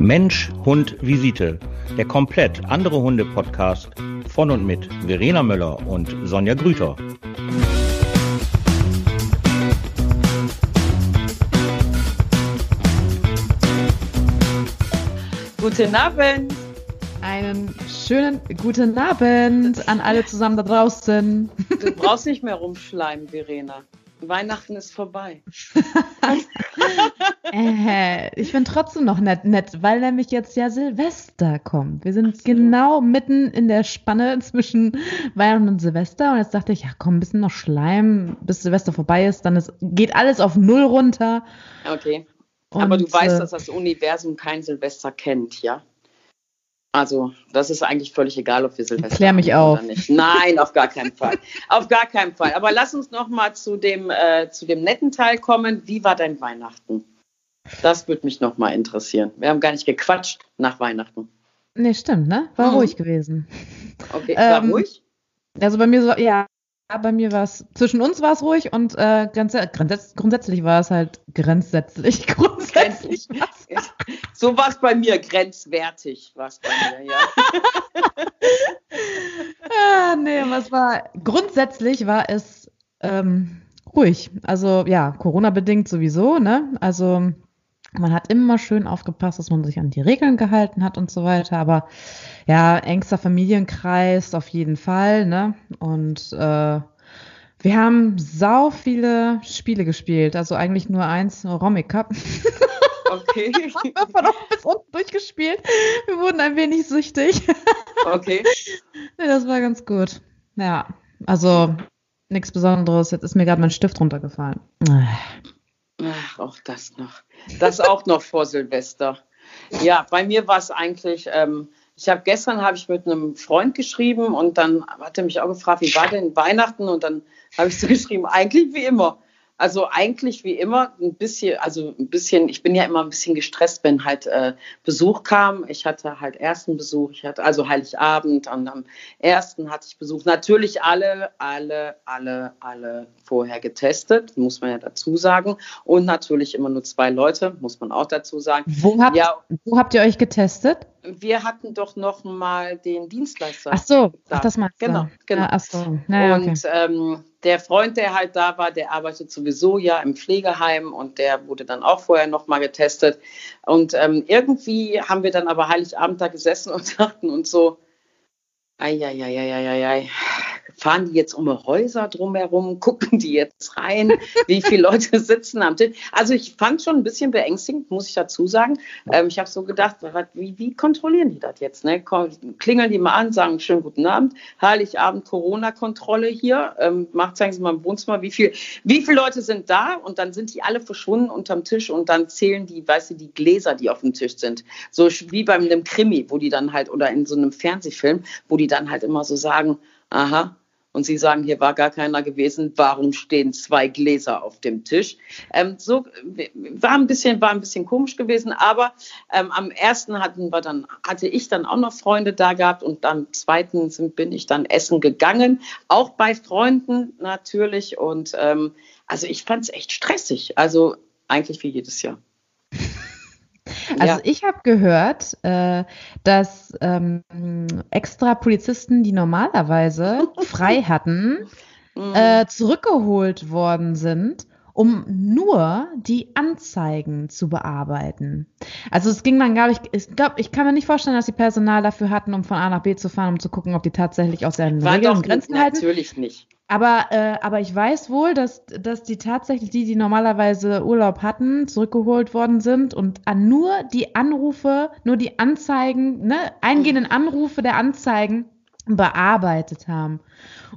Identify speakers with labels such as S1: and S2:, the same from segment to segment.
S1: Mensch, Hund, Visite. Der komplett andere Hunde-Podcast von und mit Verena Möller und Sonja Grüter.
S2: Guten Abend.
S3: Einen schönen guten Abend an alle zusammen da draußen.
S2: Du brauchst nicht mehr rumschleimen, Verena. Weihnachten ist vorbei.
S3: äh, ich bin trotzdem noch nett, nett, weil nämlich jetzt ja Silvester kommt. Wir sind so. genau mitten in der Spanne zwischen Weihnachten und Silvester. Und jetzt dachte ich, ja komm, ein bisschen noch Schleim, bis Silvester vorbei ist. Dann ist, geht alles auf Null runter.
S2: Okay. Und, Aber du weißt, äh, dass das Universum kein Silvester kennt, ja? Also, das ist eigentlich völlig egal, ob wir Silvester
S3: Klär mich auf.
S2: oder nicht. Nein, auf gar keinen Fall. auf gar keinen Fall. Aber lass uns noch mal zu dem, äh, zu dem netten Teil kommen. Wie war dein Weihnachten? Das würde mich noch mal interessieren. Wir haben gar nicht gequatscht nach Weihnachten.
S3: Nee, stimmt, ne? War mhm. ruhig gewesen.
S2: Okay, war ähm, ruhig?
S3: Also bei mir so, ja, bei mir war es, zwischen uns war es ruhig und äh, ganz, grundsätzlich, grundsätzlich war es halt grenzsätzlich. Grundsätzlich
S2: so war es bei mir, grenzwertig war es bei mir, ja.
S3: ah, nee, was war, grundsätzlich war es ähm, ruhig. Also ja, Corona-bedingt sowieso, ne? Also man hat immer schön aufgepasst, dass man sich an die Regeln gehalten hat und so weiter. Aber ja, engster Familienkreis auf jeden Fall, ne? Und äh, wir haben sau viele Spiele gespielt, also eigentlich nur eins, Romic Cup.
S2: Okay.
S3: haben wir von oben bis unten durchgespielt. Wir wurden ein wenig süchtig.
S2: Okay.
S3: nee, das war ganz gut. Ja, also nichts Besonderes. Jetzt ist mir gerade mein Stift runtergefallen.
S2: Ach, auch das noch. Das auch noch vor Silvester. Ja, bei mir war es eigentlich, ähm, ich habe gestern habe ich mit einem Freund geschrieben und dann hat er mich auch gefragt, wie war denn Weihnachten? Und dann habe ich so geschrieben, eigentlich wie immer. Also eigentlich wie immer ein bisschen, also ein bisschen, ich bin ja immer ein bisschen gestresst, wenn halt äh, Besuch kam. Ich hatte halt ersten Besuch, ich hatte also Heiligabend und am ersten hatte ich Besuch. Natürlich alle, alle, alle, alle vorher getestet, muss man ja dazu sagen. Und natürlich immer nur zwei Leute, muss man auch dazu sagen.
S3: Wo habt, ja, wo habt ihr euch getestet?
S2: Wir hatten doch noch mal den Dienstleister.
S3: Ach so, da. ach, das meinst
S2: du. Genau, genau.
S3: Ja, so. Naja,
S2: und okay. ähm, der Freund, der halt da war, der arbeitet sowieso ja im Pflegeheim und der wurde dann auch vorher noch mal getestet. Und ähm, irgendwie haben wir dann aber Heiligabend da gesessen und dachten uns so, ei, ei, ei, ei, ei, ei, fahren die jetzt um Häuser drumherum, gucken die jetzt rein, wie viele Leute sitzen am Tisch. Also ich fand schon ein bisschen beängstigend, muss ich dazu sagen. Ähm, ich habe so gedacht, wie, wie kontrollieren die das jetzt? Ne? Klingeln die mal an, sagen schönen guten Abend, Heiligabend Corona-Kontrolle hier, ähm, macht, zeigen Sie mal im Wohnzimmer, wie viel, wie viele Leute sind da und dann sind die alle verschwunden unterm Tisch und dann zählen die, weißt du, die Gläser, die auf dem Tisch sind. So wie bei einem Krimi, wo die dann halt, oder in so einem Fernsehfilm, wo die dann halt immer so sagen, aha, und Sie sagen, hier war gar keiner gewesen, warum stehen zwei Gläser auf dem Tisch? Ähm, so war ein bisschen, war ein bisschen komisch gewesen, aber ähm, am ersten hatten wir dann, hatte ich dann auch noch Freunde da gehabt und am zweiten sind, bin ich dann essen gegangen, auch bei Freunden natürlich. Und ähm, also ich fand es echt stressig. Also eigentlich wie jedes Jahr.
S3: Also ja. ich habe gehört, äh, dass ähm, extra Polizisten, die normalerweise frei hatten, mhm. äh, zurückgeholt worden sind, um nur die Anzeigen zu bearbeiten. Also es ging dann, glaube ich, ich glaube, ich kann mir nicht vorstellen, dass sie Personal dafür hatten, um von A nach B zu fahren, um zu gucken, ob die tatsächlich aus ihren Regeln und Grenzen halten.
S2: Natürlich nicht.
S3: Aber, äh, aber ich weiß wohl, dass, dass die tatsächlich, die, die normalerweise Urlaub hatten, zurückgeholt worden sind und an nur die Anrufe, nur die Anzeigen, ne, eingehenden Anrufe der Anzeigen bearbeitet haben.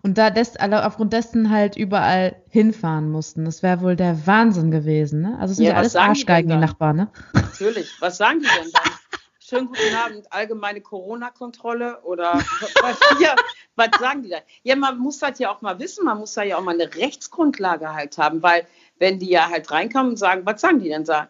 S3: Und da des, aufgrund dessen halt überall hinfahren mussten. Das wäre wohl der Wahnsinn gewesen, ne? Also es sind ja, ja alles Arschgeigen, die, die Nachbarn, ne?
S2: Natürlich. Was sagen die denn dann? schönen guten Abend, allgemeine Corona-Kontrolle oder was, ja, was sagen die da? Ja, man muss das ja auch mal wissen, man muss da ja auch mal eine Rechtsgrundlage halt haben, weil wenn die ja halt reinkommen und sagen, was sagen die denn? Sagen,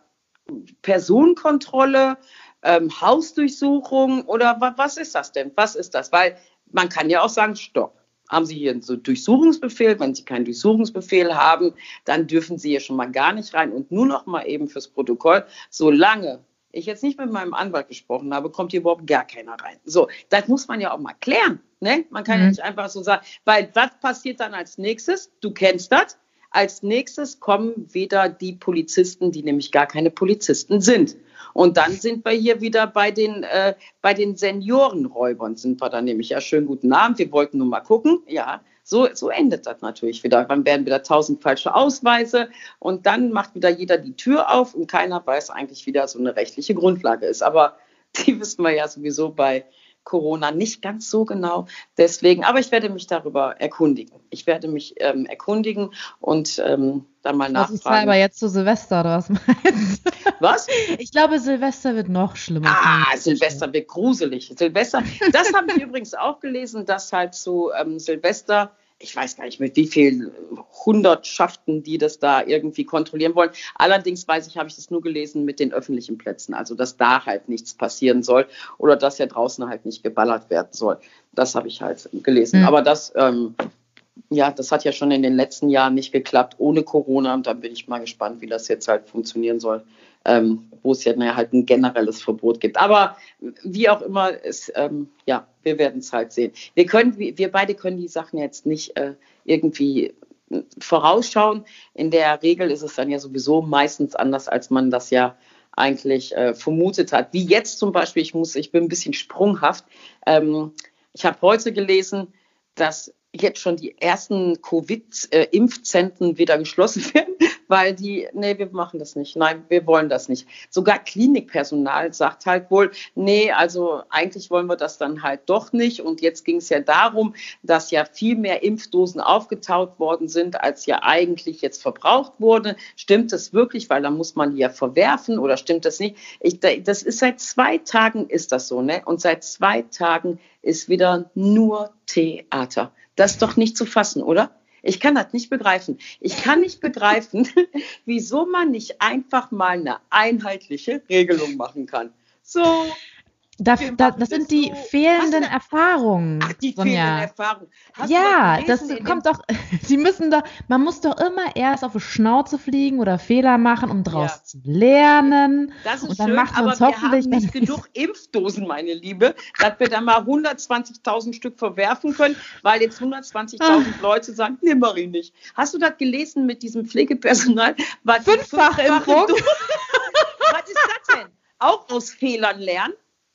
S2: Personenkontrolle, ähm, Hausdurchsuchung oder wa was ist das denn? Was ist das? Weil man kann ja auch sagen, stopp. Haben Sie hier einen so Durchsuchungsbefehl? Wenn Sie keinen Durchsuchungsbefehl haben, dann dürfen Sie hier schon mal gar nicht rein. Und nur noch mal eben fürs Protokoll, solange ich jetzt nicht mit meinem Anwalt gesprochen habe, kommt hier überhaupt gar keiner rein. So, das muss man ja auch mal klären. Ne? Man kann mhm. ja nicht einfach so sagen, weil was passiert dann als nächstes? Du kennst das. Als nächstes kommen wieder die Polizisten, die nämlich gar keine Polizisten sind. Und dann sind wir hier wieder bei den, äh, bei den Seniorenräubern, sind wir dann nämlich. Ja, schönen guten Abend, wir wollten nur mal gucken. Ja, so, so endet das natürlich wieder. Dann werden wieder tausend falsche Ausweise und dann macht wieder jeder die Tür auf und keiner weiß eigentlich, wie da so eine rechtliche Grundlage ist. Aber die wissen wir ja sowieso bei Corona nicht ganz so genau. Deswegen, aber ich werde mich darüber erkundigen. Ich werde mich ähm, erkundigen und ähm, dann mal nachfragen. Das ist
S3: aber jetzt zu Silvester, oder was meinst
S2: du? Was?
S3: Ich glaube, Silvester wird noch schlimmer.
S2: Ah, Silvester wird gruselig. Silvester, das habe ich übrigens auch gelesen, dass halt zu ähm, Silvester ich weiß gar nicht, mit wie vielen Hundertschaften die das da irgendwie kontrollieren wollen. Allerdings weiß ich, habe ich das nur gelesen mit den öffentlichen Plätzen, also dass da halt nichts passieren soll oder dass ja draußen halt nicht geballert werden soll. Das habe ich halt gelesen. Mhm. Aber das, ähm, ja, das hat ja schon in den letzten Jahren nicht geklappt ohne Corona und da bin ich mal gespannt, wie das jetzt halt funktionieren soll ähm, wo es ja naja, halt ein generelles Verbot gibt. Aber wie auch immer, es, ähm, ja, wir werden es halt sehen. Wir können, wir beide können die Sachen jetzt nicht äh, irgendwie vorausschauen. In der Regel ist es dann ja sowieso meistens anders, als man das ja eigentlich äh, vermutet hat. Wie jetzt zum Beispiel, ich muss, ich bin ein bisschen sprunghaft. Ähm, ich habe heute gelesen, dass jetzt schon die ersten Covid-Impfzentren wieder geschlossen werden, weil die, nee, wir machen das nicht. Nein, wir wollen das nicht. Sogar Klinikpersonal sagt halt wohl, nee, also eigentlich wollen wir das dann halt doch nicht. Und jetzt ging es ja darum, dass ja viel mehr Impfdosen aufgetaut worden sind, als ja eigentlich jetzt verbraucht wurde. Stimmt das wirklich? Weil da muss man ja verwerfen oder stimmt das nicht? Ich, das ist seit zwei Tagen ist das so, ne? Und seit zwei Tagen ist wieder nur Theater. Das ist doch nicht zu fassen, oder? Ich kann das nicht begreifen. Ich kann nicht begreifen, wieso man nicht einfach mal eine einheitliche Regelung machen kann. So,
S3: da, da, das sind die so. fehlenden Erfahrungen.
S2: Ach, die Sonja. fehlenden Erfahrungen.
S3: Hast ja, das kommt doch, sie müssen doch, man muss doch immer erst auf die Schnauze fliegen oder Fehler machen, um daraus ja. zu lernen.
S2: Das ist und dann schön, macht aber wir haben nicht genug Impfdosen, meine Liebe, dass wir da mal 120.000 Stück verwerfen können, weil jetzt 120.000 ah. Leute sagen, nimm Marie nicht. Hast du das gelesen mit diesem Pflegepersonal?
S3: Fünffach Impfung?
S2: Was ist das denn? Auch aus Fehlern lernen?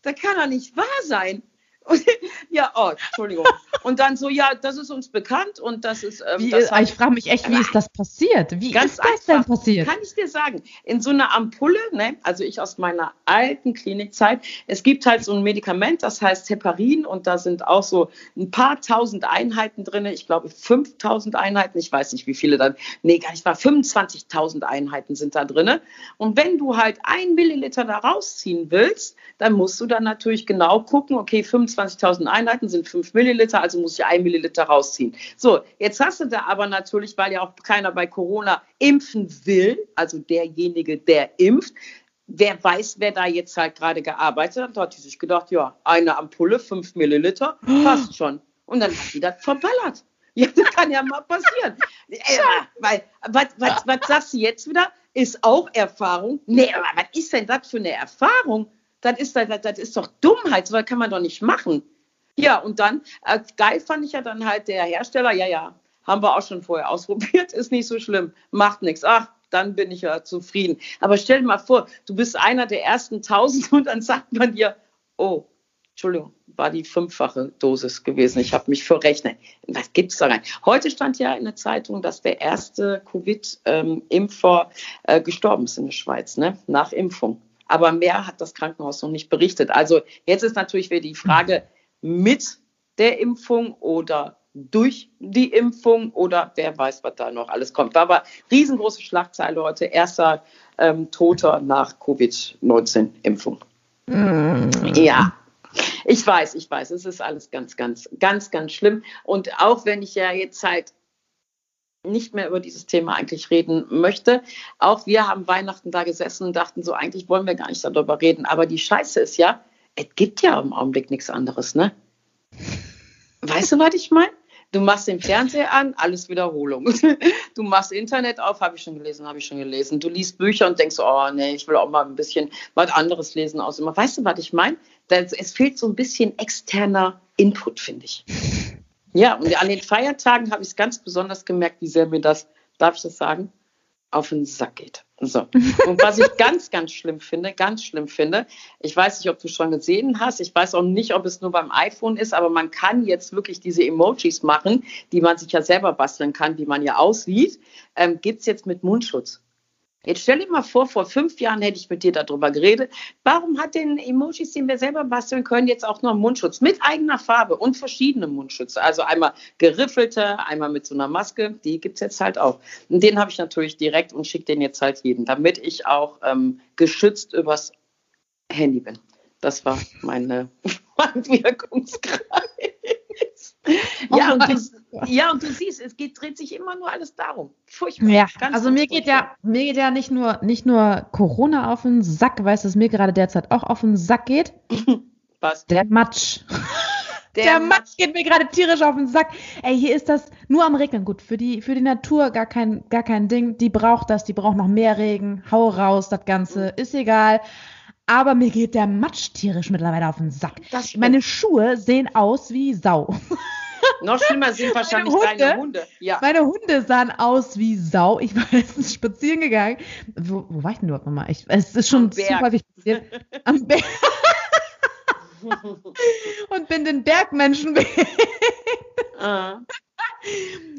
S2: Das kann doch nicht wahr sein. Ja, oh, Entschuldigung. Und dann so, ja, das ist uns bekannt und das ist.
S3: Ähm, wie, das ich frage mich echt, wie ist das passiert? Wie ist das einfach, denn passiert?
S2: Kann ich dir sagen. In so einer Ampulle, ne, also ich aus meiner alten Klinikzeit, es gibt halt so ein Medikament, das heißt Heparin und da sind auch so ein paar tausend Einheiten drin. Ich glaube 5000 Einheiten, ich weiß nicht, wie viele dann. Nee, gar nicht wahr. 25.000 Einheiten sind da drin. Und wenn du halt ein Milliliter da rausziehen willst, dann musst du dann natürlich genau gucken, okay, 25.000 Einheiten sind 5 Milliliter, also muss ich 1 Milliliter rausziehen. So, jetzt hast du da aber natürlich, weil ja auch keiner bei Corona impfen will, also derjenige, der impft, wer weiß, wer da jetzt halt gerade gearbeitet hat, da hat die sich gedacht, ja, eine Ampulle, 5 Milliliter, passt schon. Und dann hat die das verballert. Ja, das kann ja mal passieren. Äh, weil, was, was, was sagst du jetzt wieder? Ist auch Erfahrung? Nee, aber was ist denn das für eine Erfahrung? Das ist, das, das ist doch Dummheit, so kann man doch nicht machen. Ja, und dann, äh, geil fand ich ja dann halt der Hersteller, ja, ja, haben wir auch schon vorher ausprobiert, ist nicht so schlimm, macht nichts. Ach, dann bin ich ja zufrieden. Aber stell dir mal vor, du bist einer der ersten tausend und dann sagt man dir, oh, Entschuldigung, war die fünffache Dosis gewesen. Ich habe mich verrechnet. Was gibt es da rein? Heute stand ja in der Zeitung, dass der erste Covid-Impfer ähm, äh, gestorben ist in der Schweiz, ne? nach Impfung. Aber mehr hat das Krankenhaus noch nicht berichtet. Also jetzt ist natürlich wieder die Frage mit der Impfung oder durch die Impfung oder wer weiß, was da noch alles kommt. War aber riesengroße Schlagzeile heute. Erster ähm, Toter nach Covid-19-Impfung. Mm. Ja, ich weiß, ich weiß, es ist alles ganz, ganz, ganz, ganz schlimm. Und auch wenn ich ja jetzt halt nicht mehr über dieses Thema eigentlich reden möchte. Auch wir haben Weihnachten da gesessen und dachten so, eigentlich wollen wir gar nicht darüber reden. Aber die Scheiße ist ja, es gibt ja im Augenblick nichts anderes, ne? Weißt du, was ich meine? Du machst den Fernseher an, alles Wiederholung. Du machst Internet auf, habe ich schon gelesen, habe ich schon gelesen. Du liest Bücher und denkst, oh nee, ich will auch mal ein bisschen was anderes lesen aus. Weißt du, was ich meine? Es fehlt so ein bisschen externer Input, finde ich. Ja, und an den Feiertagen habe ich es ganz besonders gemerkt, wie sehr mir das, darf ich das sagen, auf den Sack geht. So. Und was ich ganz, ganz schlimm finde, ganz schlimm finde, ich weiß nicht, ob du schon gesehen hast, ich weiß auch nicht, ob es nur beim iPhone ist, aber man kann jetzt wirklich diese Emojis machen, die man sich ja selber basteln kann, wie man ja aussieht, ähm, gibt es jetzt mit Mundschutz. Jetzt stell dir mal vor, vor fünf Jahren hätte ich mit dir darüber geredet. Warum hat den Emojis, den wir selber basteln können, jetzt auch noch einen Mundschutz mit eigener Farbe und verschiedene Mundschütze? Also einmal geriffelte, einmal mit so einer Maske, die gibt es jetzt halt auch. Und den habe ich natürlich direkt und schicke den jetzt halt jedem, damit ich auch ähm, geschützt übers Handy bin. Das war meine, mein Wirkungskreis. Ja, und du, ja, und du siehst, es geht, dreht sich immer nur alles darum.
S3: Furchtbar. Ja, also mir geht ja, mir geht ja nicht nur, nicht nur Corona auf den Sack, weißt du, es mir gerade derzeit auch auf den Sack geht. Was? Der Matsch. Der, der Matsch geht mir gerade tierisch auf den Sack. Ey, hier ist das nur am Regnen. Gut, für die, für die Natur gar kein, gar kein Ding. Die braucht das, die braucht noch mehr Regen. Hau raus, das Ganze. Ist egal. Aber mir geht der Matsch tierisch mittlerweile auf den Sack. Meine Schuhe sehen aus wie Sau.
S2: Noch schlimmer sind wahrscheinlich Hunde, deine Hunde.
S3: Ja. Meine Hunde sahen aus wie Sau. Ich war letztens spazieren gegangen. Wo, wo war ich denn überhaupt nochmal? Ich, es ist schon zu häufig passiert. Am Berg. Und bin den Bergmenschen uh.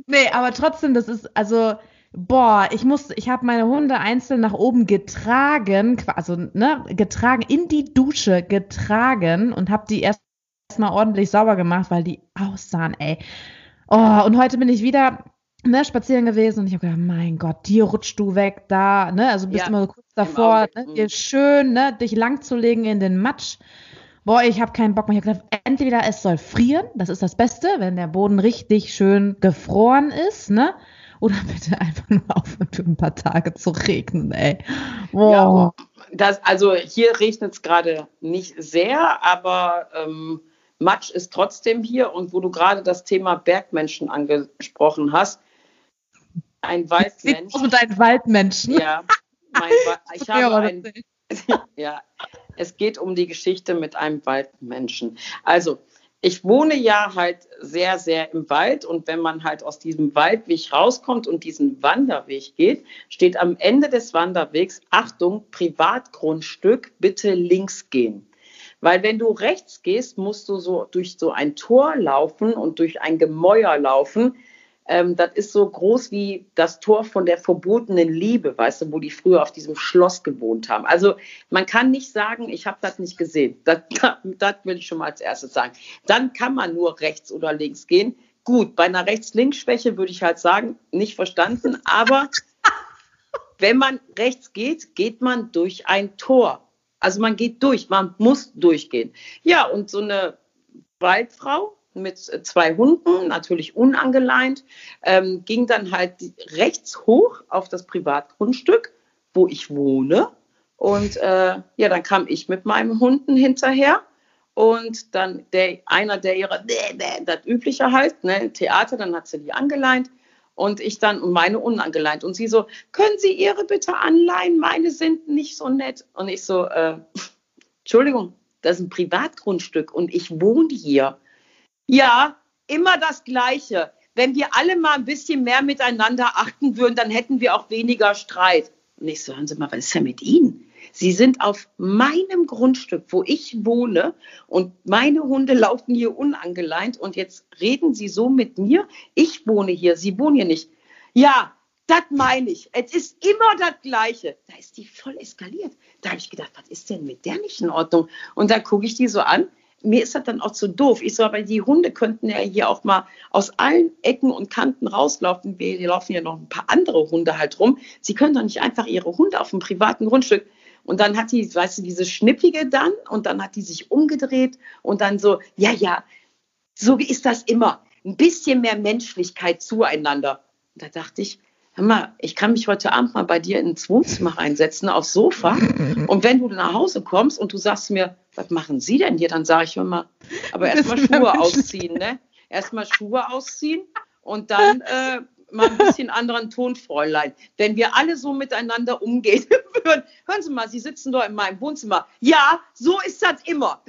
S3: Nee, aber trotzdem, das ist, also, boah, ich muss, ich habe meine Hunde einzeln nach oben getragen, also, ne, getragen, in die Dusche getragen und habe die erst erstmal ordentlich sauber gemacht, weil die aussahen, ey. Oh, und heute bin ich wieder ne, spazieren gewesen und ich habe gedacht, mein Gott, dir rutschst du weg da, ne? Also bist ja, immer so kurz davor, ne, dir mhm. schön, ne, dich langzulegen in den Matsch. Boah, ich habe keinen Bock mehr. Ich habe gedacht, entweder es soll frieren, das ist das Beste, wenn der Boden richtig schön gefroren ist, ne? Oder bitte einfach nur aufhören für ein paar Tage zu regnen, ey.
S2: Boah. Ja, das, also hier regnet es gerade nicht sehr, aber ähm, Matsch ist trotzdem hier und wo du gerade das Thema Bergmenschen angesprochen hast, ein Waldmensch.
S3: Und ein Waldmenschen.
S2: Ja, mein, ich habe ein, ja, es geht um die Geschichte mit einem Waldmenschen. Also, ich wohne ja halt sehr, sehr im Wald und wenn man halt aus diesem Waldweg rauskommt und diesen Wanderweg geht, steht am Ende des Wanderwegs, Achtung, Privatgrundstück, bitte links gehen. Weil wenn du rechts gehst, musst du so durch so ein Tor laufen und durch ein Gemäuer laufen. Ähm, das ist so groß wie das Tor von der verbotenen Liebe, weißt du, wo die früher auf diesem Schloss gewohnt haben. Also man kann nicht sagen, ich habe das nicht gesehen. Das, das will ich schon mal als erstes sagen. Dann kann man nur rechts oder links gehen. Gut, bei einer Rechts-Links-Schwäche würde ich halt sagen, nicht verstanden, aber wenn man rechts geht, geht man durch ein Tor. Also man geht durch, man muss durchgehen. Ja, und so eine Waldfrau mit zwei Hunden, natürlich unangeleint, ähm, ging dann halt rechts hoch auf das Privatgrundstück, wo ich wohne. Und äh, ja, dann kam ich mit meinem Hunden hinterher. Und dann der, einer der ihrer, das übliche halt, ne, Theater, dann hat sie die angeleint und ich dann meine unangeleint. Und sie so, können Sie Ihre bitte anleihen? Meine sind nicht so nett. Und ich so, äh, Entschuldigung, das ist ein Privatgrundstück und ich wohne hier. Ja, immer das Gleiche. Wenn wir alle mal ein bisschen mehr miteinander achten würden, dann hätten wir auch weniger Streit. Und ich so, hören Sie mal, was ist denn mit Ihnen? Sie sind auf meinem Grundstück, wo ich wohne und meine Hunde laufen hier unangeleint und jetzt reden Sie so mit mir. Ich wohne hier, Sie wohnen hier nicht. Ja, das meine ich. Es ist immer das Gleiche. Da ist die voll eskaliert. Da habe ich gedacht, was ist denn mit der nicht in Ordnung? Und dann gucke ich die so an. Mir ist das dann auch zu doof. Ich so, aber die Hunde könnten ja hier auch mal aus allen Ecken und Kanten rauslaufen. Wir laufen ja noch ein paar andere Hunde halt rum. Sie können doch nicht einfach ihre Hunde auf dem privaten Grundstück. Und dann hat die, weißt du, diese Schnippige dann und dann hat die sich umgedreht und dann so, ja, ja, so ist das immer. Ein bisschen mehr Menschlichkeit zueinander. Und da dachte ich, hör mal, ich kann mich heute Abend mal bei dir ins Wohnzimmer reinsetzen, aufs Sofa. Und wenn du nach Hause kommst und du sagst mir, was machen Sie denn hier? Dann sage ich immer, aber erstmal Schuhe ausziehen, ne? erstmal Schuhe ausziehen und dann äh, mal ein bisschen anderen Ton, Fräulein. Wenn wir alle so miteinander umgehen würden, hören Sie mal, Sie sitzen doch in meinem Wohnzimmer. Ja, so ist das immer.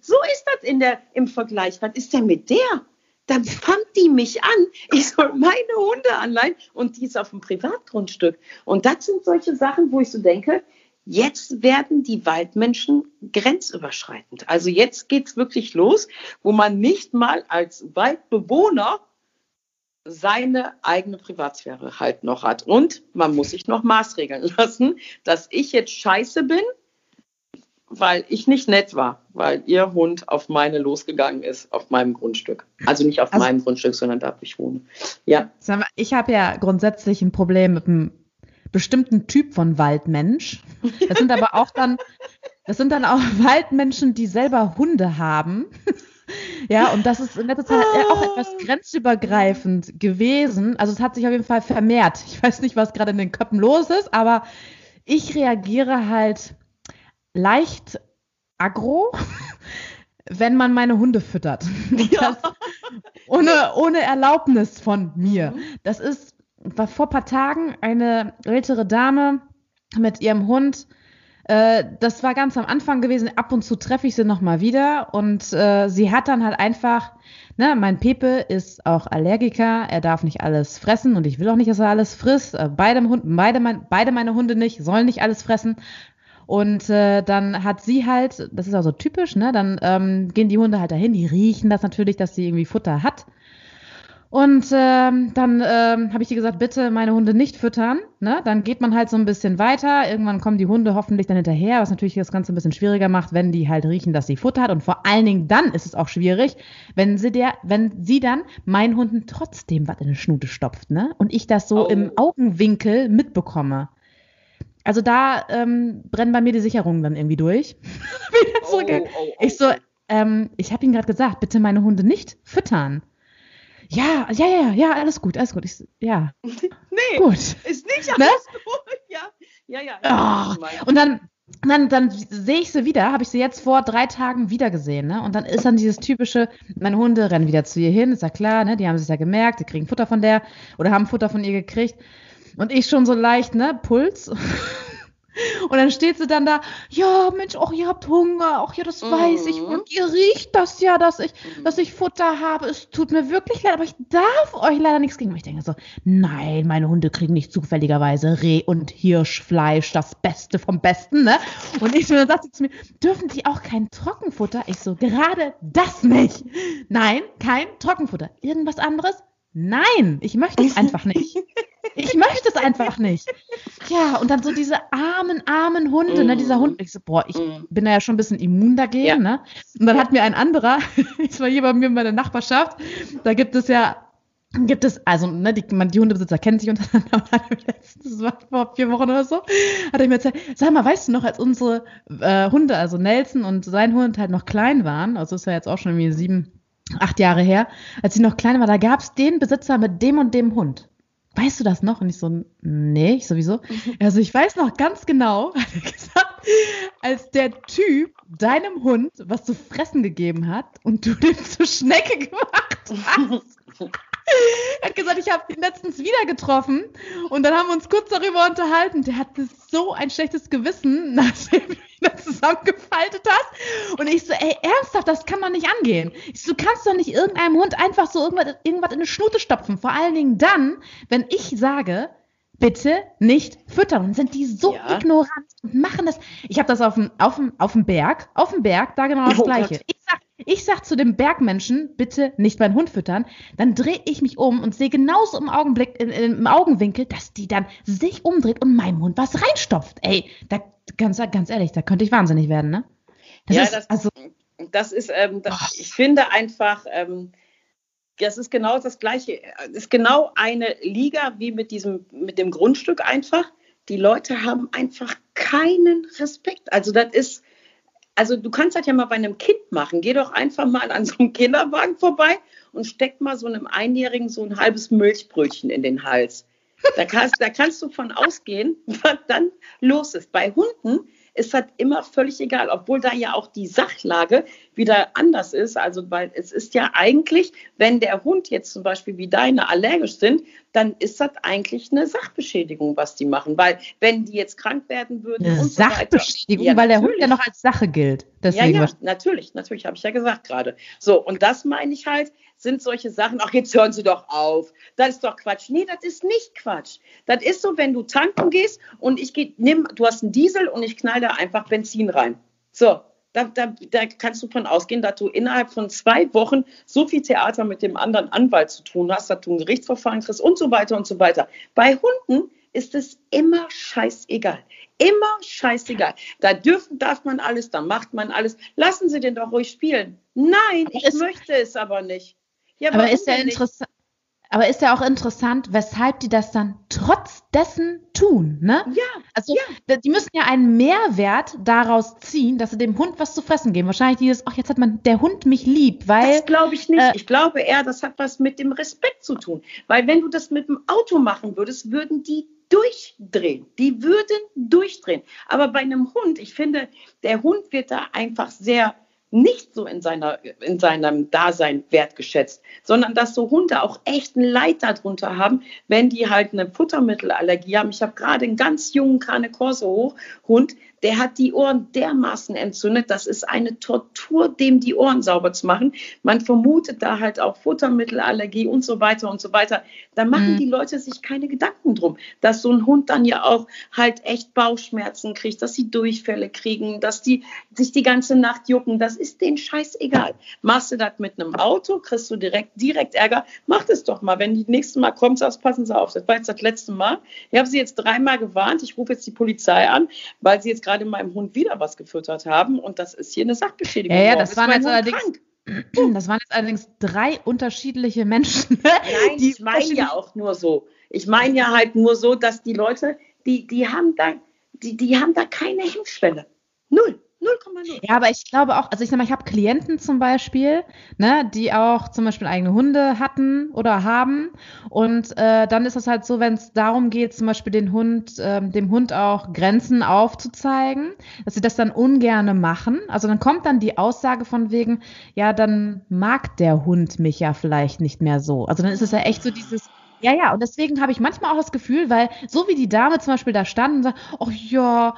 S2: So ist das in der, im Vergleich. Was ist denn mit der? Dann fand die mich an, ich soll meine Hunde anleihen und die ist auf dem Privatgrundstück. Und das sind solche Sachen, wo ich so denke, Jetzt werden die Waldmenschen grenzüberschreitend. Also jetzt geht's wirklich los, wo man nicht mal als Waldbewohner seine eigene Privatsphäre halt noch hat. Und man muss sich noch maßregeln lassen, dass ich jetzt scheiße bin, weil ich nicht nett war, weil ihr Hund auf meine losgegangen ist, auf meinem Grundstück. Also nicht auf also, meinem Grundstück, sondern da, wo ich wohne. Ja.
S3: Ich habe ja grundsätzlich ein Problem mit einem bestimmten Typ von Waldmensch. Das sind aber auch dann, das sind dann auch Waldmenschen, die selber Hunde haben. Ja, und das ist in letzter Zeit auch etwas ah. grenzübergreifend gewesen. Also es hat sich auf jeden Fall vermehrt. Ich weiß nicht, was gerade in den Köpfen los ist, aber ich reagiere halt leicht aggro, wenn man meine Hunde füttert. Ja. ohne, ohne Erlaubnis von mir. Mhm. Das ist, war vor ein paar Tagen eine ältere Dame mit ihrem Hund äh, das war ganz am Anfang gewesen. Ab und zu treffe ich sie nochmal wieder und äh, sie hat dann halt einfach, ne, mein Pepe ist auch Allergiker, er darf nicht alles fressen und ich will auch nicht, dass er alles frisst. Äh, beide, beide, mein, beide meine Hunde nicht, sollen nicht alles fressen. Und äh, dann hat sie halt, das ist auch so typisch, ne? Dann ähm, gehen die Hunde halt dahin, die riechen das natürlich, dass sie irgendwie Futter hat. Und ähm, dann ähm, habe ich ihr gesagt, bitte meine Hunde nicht füttern. Ne? Dann geht man halt so ein bisschen weiter. Irgendwann kommen die Hunde hoffentlich dann hinterher, was natürlich das Ganze ein bisschen schwieriger macht, wenn die halt riechen, dass sie Futter hat. Und vor allen Dingen dann ist es auch schwierig, wenn sie der, wenn sie dann meinen Hunden trotzdem was in die Schnute stopft, ne? Und ich das so oh. im Augenwinkel mitbekomme. Also da ähm, brennen bei mir die Sicherungen dann irgendwie durch. oh, oh, ich so, ähm, ich habe Ihnen gerade gesagt, bitte meine Hunde nicht füttern ja, ja, ja, ja, alles gut, alles gut. Ich, ja.
S2: nee, gut. ist nicht ne? alles ne? gut. Ja, ja, ja.
S3: Oh. Und dann, dann, dann sehe ich sie wieder, habe ich sie jetzt vor drei Tagen wieder gesehen, ne? Und dann ist dann dieses typische, meine Hunde rennen wieder zu ihr hin, ist ja klar, ne? Die haben sich ja gemerkt, die kriegen Futter von der oder haben Futter von ihr gekriegt. Und ich schon so leicht, ne? Puls. Und dann steht sie dann da, ja, Mensch, ach, ihr habt Hunger, ach ja, das mhm. weiß ich. Und ihr riecht das ja, dass ich, mhm. dass ich Futter habe. Es tut mir wirklich leid, aber ich darf euch leider nichts geben. Und ich denke so, nein, meine Hunde kriegen nicht zufälligerweise Reh- und Hirschfleisch, das Beste vom Besten, ne? Und ich so, dann sagt sie zu mir, dürfen die auch kein Trockenfutter? Ich so, gerade das nicht. Nein, kein Trockenfutter. Irgendwas anderes? Nein, ich möchte es einfach nicht. Ich möchte es einfach nicht. Ja, und dann so diese armen, armen Hunde, mm. ne, dieser Hund. Ich so, boah, ich mm. bin da ja schon ein bisschen immun dagegen, ja. ne? Und dann hat mir ein anderer, ich war hier bei mir in meiner Nachbarschaft, da gibt es ja gibt es, also ne, die, man, die Hundebesitzer kennen sich untereinander das war vor vier Wochen oder so, hat er mir erzählt, sag mal, weißt du noch, als unsere äh, Hunde, also Nelson und sein Hund halt noch klein waren, also ist ja jetzt auch schon irgendwie sieben, acht Jahre her, als sie noch klein war, da gab es den Besitzer mit dem und dem Hund. Weißt du das noch? Und ich so, nee, ich sowieso. Also ich weiß noch ganz genau, als der Typ deinem Hund was zu fressen gegeben hat und du den zur Schnecke gemacht hast. er hat gesagt, ich habe ihn letztens wieder getroffen und dann haben wir uns kurz darüber unterhalten. Der hatte so ein schlechtes Gewissen, nachdem zusammengefaltet hast. Und ich so, ey, ernsthaft, das kann doch nicht angehen. Ich so, du kannst doch nicht irgendeinem Hund einfach so irgendwas, irgendwas in eine Schnute stopfen. Vor allen Dingen dann, wenn ich sage, bitte nicht füttern. Und sind die so ja. ignorant und machen das. Ich habe das auf dem, auf, dem, auf dem Berg, auf dem Berg, da genau das oh Gleiche. Ich sag, ich sag zu dem Bergmenschen, bitte nicht meinen Hund füttern. Dann drehe ich mich um und sehe genauso im Augenblick, in, im Augenwinkel, dass die dann sich umdreht und meinem Hund was reinstopft. Ey, da, ganz, ganz ehrlich, da könnte ich wahnsinnig werden, ne?
S2: Das ja, ist, das, also, das ist, ähm, das, ich finde einfach, ähm, das ist genau das Gleiche. Das ist genau eine Liga wie mit diesem, mit dem Grundstück einfach. Die Leute haben einfach keinen Respekt. Also das ist, also du kannst das ja mal bei einem Kind machen. Geh doch einfach mal an so einem Kinderwagen vorbei und steck mal so einem Einjährigen so ein halbes Milchbrötchen in den Hals. Da kannst, da kannst du von ausgehen, was dann los ist. Bei Hunden ist das immer völlig egal, obwohl da ja auch die Sachlage wieder anders ist. Also, weil es ist ja eigentlich, wenn der Hund jetzt zum Beispiel wie deine allergisch sind, dann ist das eigentlich eine Sachbeschädigung, was die machen. Weil wenn die jetzt krank werden würden.
S3: Eine Sachbeschädigung, so ja, weil der Hund ja noch als Sache gilt.
S2: Deswegen ja, ja, natürlich, natürlich, habe ich ja gesagt gerade. So, und das meine ich halt, sind solche Sachen, ach, jetzt hören Sie doch auf. Das ist doch Quatsch. Nee, das ist nicht Quatsch. Das ist so, wenn du tanken gehst und ich gehe, nimm, du hast einen Diesel und ich knall da einfach Benzin rein. So, da, da, da, kannst du von ausgehen, dass du innerhalb von zwei Wochen so viel Theater mit dem anderen Anwalt zu tun hast, dass du ein Gerichtsverfahren kriegst und so weiter und so weiter. Bei Hunden ist es immer scheißegal. Immer scheißegal. Da dürfen, darf man alles, da macht man alles. Lassen Sie den doch ruhig spielen. Nein, ich möchte es aber nicht.
S3: Ja, aber ist ja interessant. Aber ist ja auch interessant, weshalb die das dann trotz dessen tun, ne?
S2: Ja.
S3: Also
S2: ja.
S3: die müssen ja einen Mehrwert daraus ziehen, dass sie dem Hund was zu fressen geben. Wahrscheinlich dieses, ach, jetzt hat man der Hund mich lieb, weil.
S2: Das glaube ich nicht. Äh, ich glaube eher, das hat was mit dem Respekt zu tun. Weil wenn du das mit dem Auto machen würdest, würden die durchdrehen. Die würden durchdrehen. Aber bei einem Hund, ich finde, der Hund wird da einfach sehr nicht so in, seiner, in seinem Dasein wertgeschätzt, sondern dass so Hunde auch echt ein Leid darunter haben, wenn die halt eine Futtermittelallergie haben. Ich habe gerade einen ganz jungen Cane Corso Hund, der hat die Ohren dermaßen entzündet. Das ist eine Tortur, dem die Ohren sauber zu machen. Man vermutet da halt auch Futtermittelallergie und so weiter und so weiter. Da machen mhm. die Leute sich keine Gedanken drum, dass so ein Hund dann ja auch halt echt Bauchschmerzen kriegt, dass sie Durchfälle kriegen, dass die sich die ganze Nacht jucken. Das ist denen scheißegal. Machst du das mit einem Auto, kriegst du direkt, direkt Ärger. Mach das doch mal. Wenn die nächste Mal kommt, sagst, passen Sie auf. Das war jetzt das letzte Mal. Ich habe sie jetzt dreimal gewarnt. Ich rufe jetzt die Polizei an, weil sie jetzt gerade meinem Hund wieder was gefüttert haben und das ist hier eine Sachbeschädigung.
S3: Ja, ja das waren jetzt allerdings. Das waren jetzt allerdings drei unterschiedliche Menschen.
S2: Nein, ich meine ja auch nur so. Ich meine ja halt nur so, dass die Leute, die, die haben da, die, die haben da keine Hemmschwelle. Null. 0,0.
S3: Ja, aber ich glaube auch, also ich sag mal, ich habe Klienten zum Beispiel, ne, die auch zum Beispiel eigene Hunde hatten oder haben. Und äh, dann ist es halt so, wenn es darum geht, zum Beispiel den Hund, äh, dem Hund auch Grenzen aufzuzeigen, dass sie das dann ungerne machen. Also dann kommt dann die Aussage von wegen, ja, dann mag der Hund mich ja vielleicht nicht mehr so. Also dann ist es ja echt so dieses, ja, ja, und deswegen habe ich manchmal auch das Gefühl, weil so wie die Dame zum Beispiel da stand und sagt, ach ja,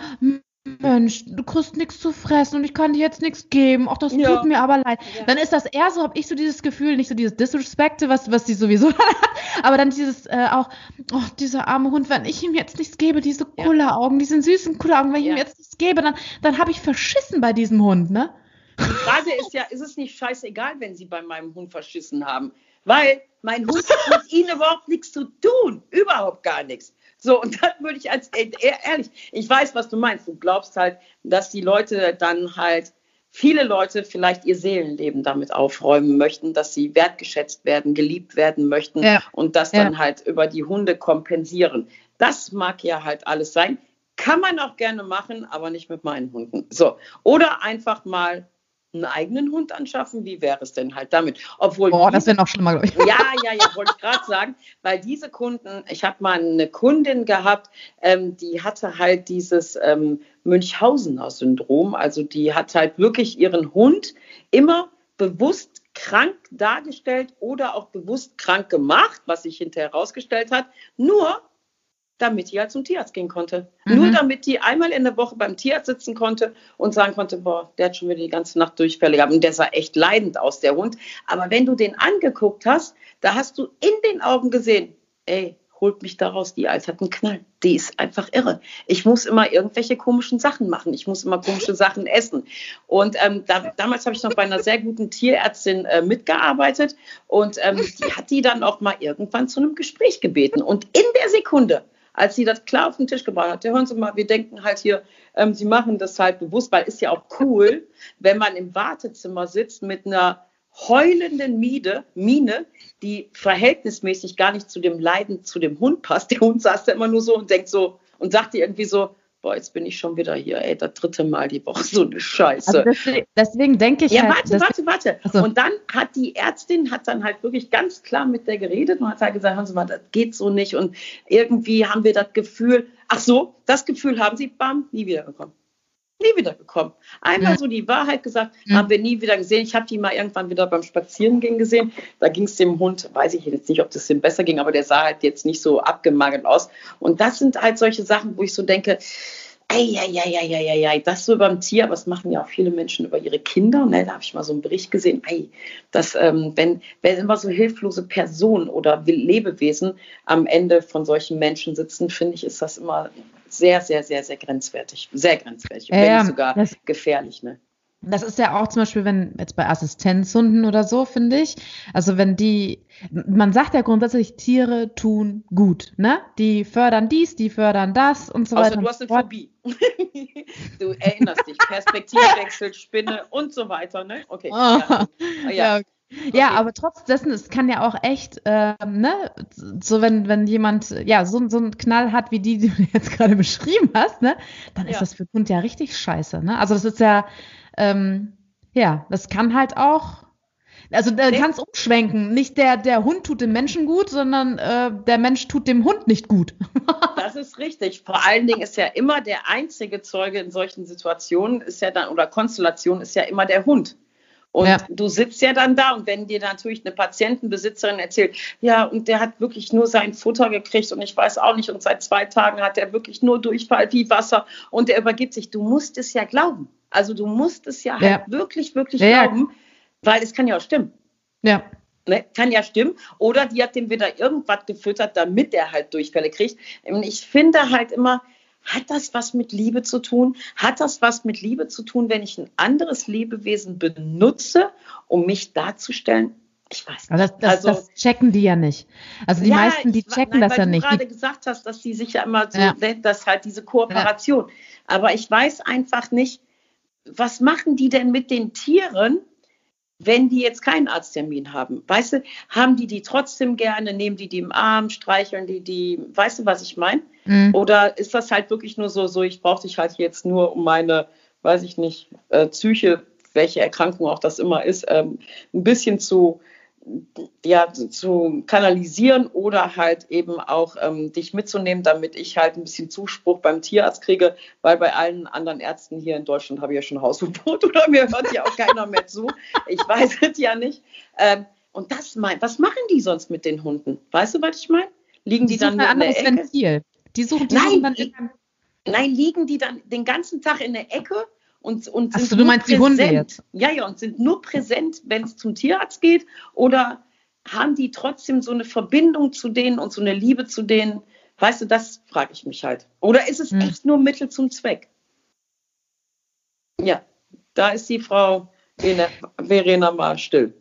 S3: Mensch, du kriegst nichts zu fressen und ich kann dir jetzt nichts geben. Ach, das ja. tut mir aber leid. Ja. Dann ist das eher so, habe ich so dieses Gefühl, nicht so dieses Disrespect, was, was die sowieso hat, aber dann dieses äh, auch, oh, dieser arme Hund, wenn ich ihm jetzt nichts gebe, diese Kulleraugen, diese süßen Kulleraugen, wenn ich ihm jetzt nichts gebe, dann, dann habe ich verschissen bei diesem Hund, ne?
S2: Die Frage ist ja, ist es nicht scheißegal, wenn sie bei meinem Hund verschissen haben? Weil mein Hund hat mit ihnen überhaupt nichts zu tun. Überhaupt gar nichts. So, und dann würde ich als, ehrlich, ich weiß, was du meinst. Du glaubst halt, dass die Leute dann halt, viele Leute vielleicht ihr Seelenleben damit aufräumen möchten, dass sie wertgeschätzt werden, geliebt werden möchten ja. und das dann ja. halt über die Hunde kompensieren. Das mag ja halt alles sein. Kann man auch gerne machen, aber nicht mit meinen Hunden. So. Oder einfach mal einen eigenen Hund anschaffen? Wie wäre es denn halt damit?
S3: Obwohl Boah, das wäre noch schlimmer, glaube ich.
S2: Ja, ja, ja, wollte ich gerade sagen, weil diese Kunden, ich habe mal eine Kundin gehabt, ähm, die hatte halt dieses ähm, Münchhausener Syndrom, also die hat halt wirklich ihren Hund immer bewusst krank dargestellt oder auch bewusst krank gemacht, was sich hinterher herausgestellt hat, nur damit die halt zum Tierarzt gehen konnte. Mhm. Nur damit die einmal in der Woche beim Tierarzt sitzen konnte und sagen konnte, boah, der hat schon wieder die ganze Nacht Durchfälle gehabt und der sah echt leidend aus, der Hund. Aber wenn du den angeguckt hast, da hast du in den Augen gesehen, ey, holt mich daraus, die Eis hat einen Knall. Die ist einfach irre. Ich muss immer irgendwelche komischen Sachen machen. Ich muss immer komische Sachen essen. Und ähm, da, damals habe ich noch bei einer sehr guten Tierärztin äh, mitgearbeitet und ähm, die hat die dann auch mal irgendwann zu einem Gespräch gebeten. Und in der Sekunde als sie das klar auf den Tisch gebracht hat, ja, hören Sie mal, wir denken halt hier, ähm, Sie machen das halt bewusst, weil ist ja auch cool, wenn man im Wartezimmer sitzt mit einer heulenden Miede, Mine, die verhältnismäßig gar nicht zu dem Leiden, zu dem Hund passt. Der Hund saß da immer nur so und denkt so und sagt dir irgendwie so, boah, jetzt bin ich schon wieder hier, ey, das dritte Mal die Woche, so eine Scheiße. Also
S3: deswegen, deswegen, denke ich.
S2: Ja, halt, warte, warte, warte. Also. Und dann hat die Ärztin, hat dann halt wirklich ganz klar mit der geredet und hat halt gesagt, hören Sie mal, das geht so nicht. Und irgendwie haben wir das Gefühl, ach so, das Gefühl haben Sie, bam, nie wiedergekommen. Nie wieder gekommen. Einmal ja. so die Wahrheit gesagt, ja. haben wir nie wieder gesehen. Ich habe die mal irgendwann wieder beim Spazierengehen gesehen. Da ging es dem Hund, weiß ich jetzt nicht, ob das dem besser ging, aber der sah halt jetzt nicht so abgemagert aus. Und das sind halt solche Sachen, wo ich so denke, Eieieiei, das so beim Tier, aber das machen ja auch viele Menschen über ihre Kinder. Ne? Da habe ich mal so einen Bericht gesehen, ei, dass ähm, wenn, wenn immer so hilflose Personen oder Lebewesen am Ende von solchen Menschen sitzen, finde ich, ist das immer sehr, sehr, sehr, sehr grenzwertig. Sehr grenzwertig. Wenn nicht sogar gefährlich. Ne?
S3: Das ist ja auch zum Beispiel, wenn jetzt bei Assistenzhunden oder so, finde ich. Also wenn die, man sagt ja grundsätzlich, Tiere tun gut, ne? Die fördern dies, die fördern das und so weiter.
S2: Also du hast eine Phobie. du erinnerst dich, Perspektivwechsel, Spinne und so weiter, ne? Okay. Oh. Ja.
S3: ja. ja okay. Ja, aber trotz dessen, es kann ja auch echt, ähm, ne, so wenn, wenn jemand, ja, so, so einen Knall hat, wie die, die du jetzt gerade beschrieben hast, ne, dann ist ja. das für den Hund ja richtig scheiße, ne? Also das ist ja, ähm, ja, das kann halt auch. Also da kann es umschwenken. Nicht der, der Hund tut dem Menschen gut, sondern äh, der Mensch tut dem Hund nicht gut.
S2: das ist richtig. Vor allen Dingen ist ja immer der einzige Zeuge in solchen Situationen, ist ja dann, oder Konstellationen ist ja immer der Hund. Und ja. du sitzt ja dann da und wenn dir natürlich eine Patientenbesitzerin erzählt, ja, und der hat wirklich nur sein Futter gekriegt und ich weiß auch nicht, und seit zwei Tagen hat er wirklich nur Durchfall wie Wasser und der übergibt sich, du musst es ja glauben. Also du musst es ja, ja. halt wirklich, wirklich ja, glauben, weil es kann ja auch stimmen.
S3: Ja.
S2: Ne, kann ja stimmen. Oder die hat dem wieder irgendwas gefüttert, damit er halt Durchfälle kriegt. Ich finde halt immer, hat das was mit Liebe zu tun? Hat das was mit Liebe zu tun, wenn ich ein anderes Lebewesen benutze, um mich darzustellen? Ich weiß
S3: nicht. Das, das, also, das checken die ja nicht. Also die ja, meisten, die checken nein, das ja nicht.
S2: Weil du gerade gesagt hast, dass die sich ja immer so, ja. dass halt diese Kooperation. Ja. Aber ich weiß einfach nicht, was machen die denn mit den Tieren, wenn die jetzt keinen Arzttermin haben? Weißt du, haben die die trotzdem gerne, nehmen die die im Arm, streicheln die die, weißt du, was ich meine? Mhm. Oder ist das halt wirklich nur so, so ich brauche dich halt jetzt nur um meine, weiß ich nicht, äh, Psyche, welche Erkrankung auch das immer ist, ähm, ein bisschen zu ja, zu kanalisieren oder halt eben auch ähm, dich mitzunehmen, damit ich halt ein bisschen Zuspruch beim Tierarzt kriege, weil bei allen anderen Ärzten hier in Deutschland habe ich ja schon Hausverbot oder mir hört ja auch keiner mehr zu. Ich weiß es ja nicht. Ähm, und das mein, was machen die sonst mit den Hunden? Weißt du, was ich meine? Liegen die, die dann
S3: ein anderes Ventil. Die suchen, die
S2: nein,
S3: suchen
S2: dann nein, liegen die dann den ganzen Tag in der Ecke und, und
S3: sind Achso, du meinst präsent. die Hunde jetzt?
S2: Ja, ja, und sind nur präsent, wenn es zum Tierarzt geht oder haben die trotzdem so eine Verbindung zu denen und so eine Liebe zu denen? Weißt du, das frage ich mich halt. Oder ist es hm. echt nur Mittel zum Zweck? Ja, da ist die Frau Verena mal still.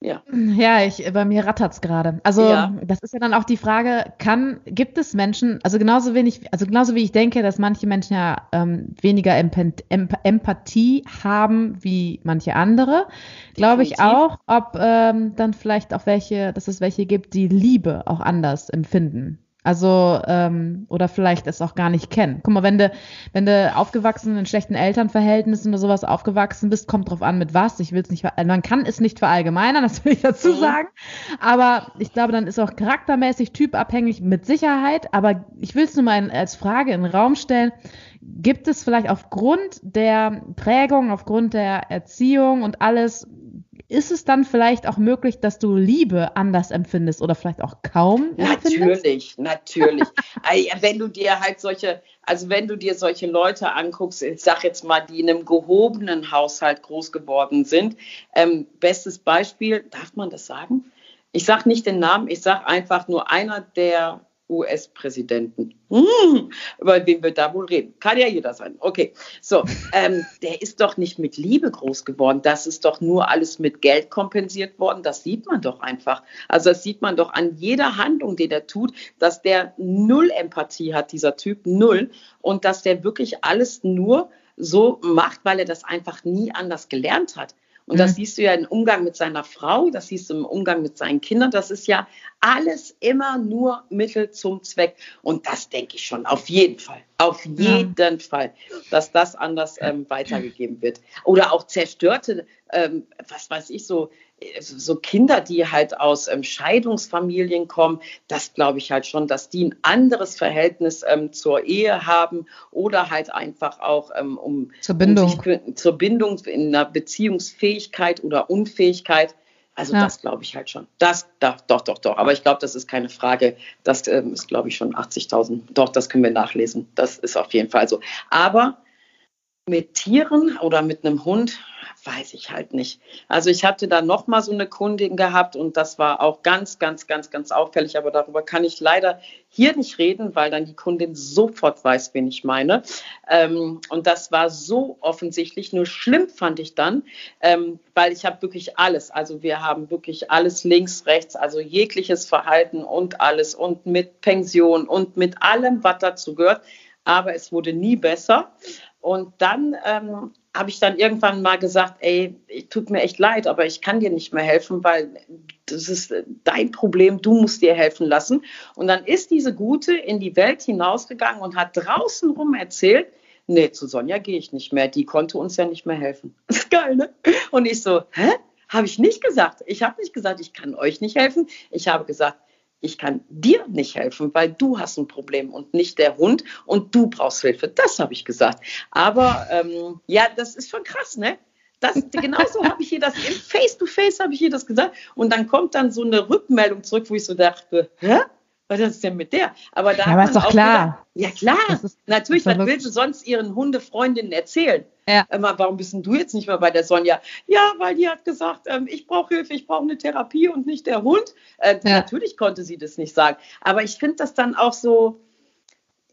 S2: Ja.
S3: Ja, ich, bei mir rattert es gerade. Also ja. das ist ja dann auch die Frage, kann, gibt es Menschen, also genauso wenig, also genauso wie ich denke, dass manche Menschen ja ähm, weniger Emp Emp Empathie haben wie manche andere, glaube ich auch, ob ähm, dann vielleicht auch welche, dass es welche gibt, die Liebe auch anders empfinden. Also, ähm, oder vielleicht es auch gar nicht kennen. Guck mal, wenn du, wenn du aufgewachsen in schlechten Elternverhältnissen oder sowas aufgewachsen bist, kommt drauf an, mit was. Ich will es nicht, man kann es nicht verallgemeinern, das will ich dazu mhm. sagen. Aber ich glaube, dann ist auch charaktermäßig typabhängig mit Sicherheit. Aber ich will es nur mal als Frage in den Raum stellen. Gibt es vielleicht aufgrund der Prägung, aufgrund der Erziehung und alles ist es dann vielleicht auch möglich, dass du Liebe anders empfindest oder vielleicht auch kaum
S2: empfindest? Natürlich, natürlich. wenn du dir halt solche, also wenn du dir solche Leute anguckst, ich sag jetzt mal, die in einem gehobenen Haushalt groß geworden sind, ähm, bestes Beispiel, darf man das sagen? Ich sage nicht den Namen, ich sage einfach nur einer der US-Präsidenten. Hm, über wen wir da wohl reden? Kann ja jeder sein. Okay, so, ähm, der ist doch nicht mit Liebe groß geworden. Das ist doch nur alles mit Geld kompensiert worden. Das sieht man doch einfach. Also das sieht man doch an jeder Handlung, die der tut, dass der null Empathie hat, dieser Typ, null. Und dass der wirklich alles nur so macht, weil er das einfach nie anders gelernt hat. Und das mhm. siehst du ja im Umgang mit seiner Frau, das siehst du im Umgang mit seinen Kindern. Das ist ja alles immer nur Mittel zum Zweck. Und das denke ich schon, auf jeden Fall. Auf jeden ja. Fall, dass das anders ähm, weitergegeben wird. Oder auch zerstörte, ähm, was weiß ich, so, so Kinder, die halt aus ähm, Scheidungsfamilien kommen, das glaube ich halt schon, dass die ein anderes Verhältnis ähm, zur Ehe haben oder halt einfach auch ähm, um,
S3: zur Bindung.
S2: Um sich, zur Bindung in einer Beziehungsfähigkeit oder Unfähigkeit also ja. das glaube ich halt schon. Das, doch, doch, doch, doch. Aber ich glaube, das ist keine Frage. Das ähm, ist, glaube ich, schon 80.000. Doch, das können wir nachlesen. Das ist auf jeden Fall so. Aber mit Tieren oder mit einem Hund weiß ich halt nicht. Also ich hatte da noch mal so eine Kundin gehabt und das war auch ganz, ganz, ganz, ganz auffällig. Aber darüber kann ich leider hier nicht reden, weil dann die Kundin sofort weiß, wen ich meine. Ähm, und das war so offensichtlich. Nur schlimm fand ich dann, ähm, weil ich habe wirklich alles. Also wir haben wirklich alles links, rechts, also jegliches Verhalten und alles und mit Pension und mit allem, was dazu gehört. Aber es wurde nie besser. Und dann ähm, habe ich dann irgendwann mal gesagt, ey, tut mir echt leid, aber ich kann dir nicht mehr helfen, weil das ist dein Problem, du musst dir helfen lassen. Und dann ist diese Gute in die Welt hinausgegangen und hat draußen rum erzählt, nee, zu Sonja gehe ich nicht mehr, die konnte uns ja nicht mehr helfen. Das ist geil, ne? Und ich so, hä? Habe ich nicht gesagt. Ich habe nicht gesagt, ich kann euch nicht helfen. Ich habe gesagt, ich kann dir nicht helfen, weil du hast ein Problem und nicht der Hund und du brauchst Hilfe. Das habe ich gesagt. Aber ähm, ja, das ist schon krass, ne? Das, genauso habe ich ihr das im Face-to-Face habe ich ihr das gesagt. Und dann kommt dann so eine Rückmeldung zurück, wo ich so dachte, hä? Was ist denn mit der?
S3: Aber da ja, aber ist doch klar.
S2: Gedacht, ja klar, natürlich, was will sie sonst ihren Hundefreundinnen erzählen? Ja. Immer, warum bist denn du jetzt nicht mehr bei der Sonja? Ja, weil die hat gesagt, ähm, ich brauche Hilfe, ich brauche eine Therapie und nicht der Hund. Äh, ja. Natürlich konnte sie das nicht sagen. Aber ich finde das dann auch so,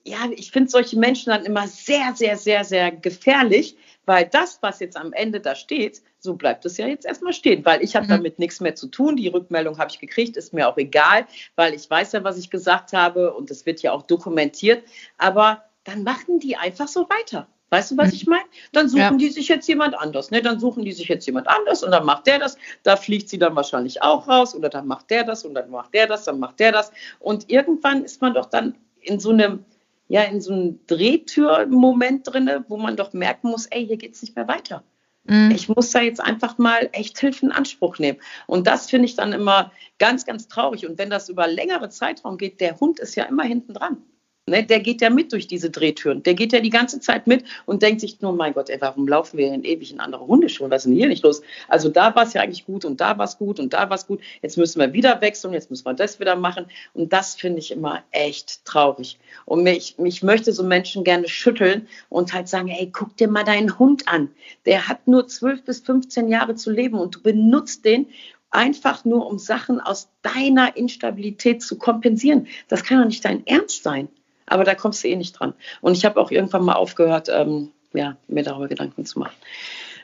S2: ja, ich finde solche Menschen dann immer sehr, sehr, sehr, sehr gefährlich, weil das, was jetzt am Ende da steht, so bleibt es ja jetzt erstmal stehen, weil ich habe mhm. damit nichts mehr zu tun. Die Rückmeldung habe ich gekriegt, ist mir auch egal, weil ich weiß ja, was ich gesagt habe und es wird ja auch dokumentiert. Aber dann machen die einfach so weiter. Weißt du, was mhm. ich meine? Dann suchen ja. die sich jetzt jemand anders. Ne? Dann suchen die sich jetzt jemand anders und dann macht der das. Da fliegt sie dann wahrscheinlich auch raus oder dann macht der das und dann macht der das, dann macht der das. Und irgendwann ist man doch dann in so einem, ja, in so einem Drehtür-Moment drin, wo man doch merken muss, ey, hier geht es nicht mehr weiter. Mhm. Ich muss da jetzt einfach mal echt Hilfe in Anspruch nehmen. Und das finde ich dann immer ganz, ganz traurig. Und wenn das über längere Zeitraum geht, der Hund ist ja immer hinten dran. Ne, der geht ja mit durch diese Drehtüren. Der geht ja die ganze Zeit mit und denkt sich nur, mein Gott, ey, warum laufen wir denn ewig in andere Hundeschuhe? Was ist denn hier nicht los? Also da war es ja eigentlich gut und da war es gut und da war es gut. Jetzt müssen wir wieder wechseln, jetzt müssen wir das wieder machen. Und das finde ich immer echt traurig. Und mich, mich möchte so Menschen gerne schütteln und halt sagen, ey, guck dir mal deinen Hund an. Der hat nur 12 bis 15 Jahre zu leben und du benutzt den einfach nur, um Sachen aus deiner Instabilität zu kompensieren. Das kann doch nicht dein Ernst sein. Aber da kommst du eh nicht dran. Und ich habe auch irgendwann mal aufgehört, ähm, ja, mir darüber Gedanken zu machen.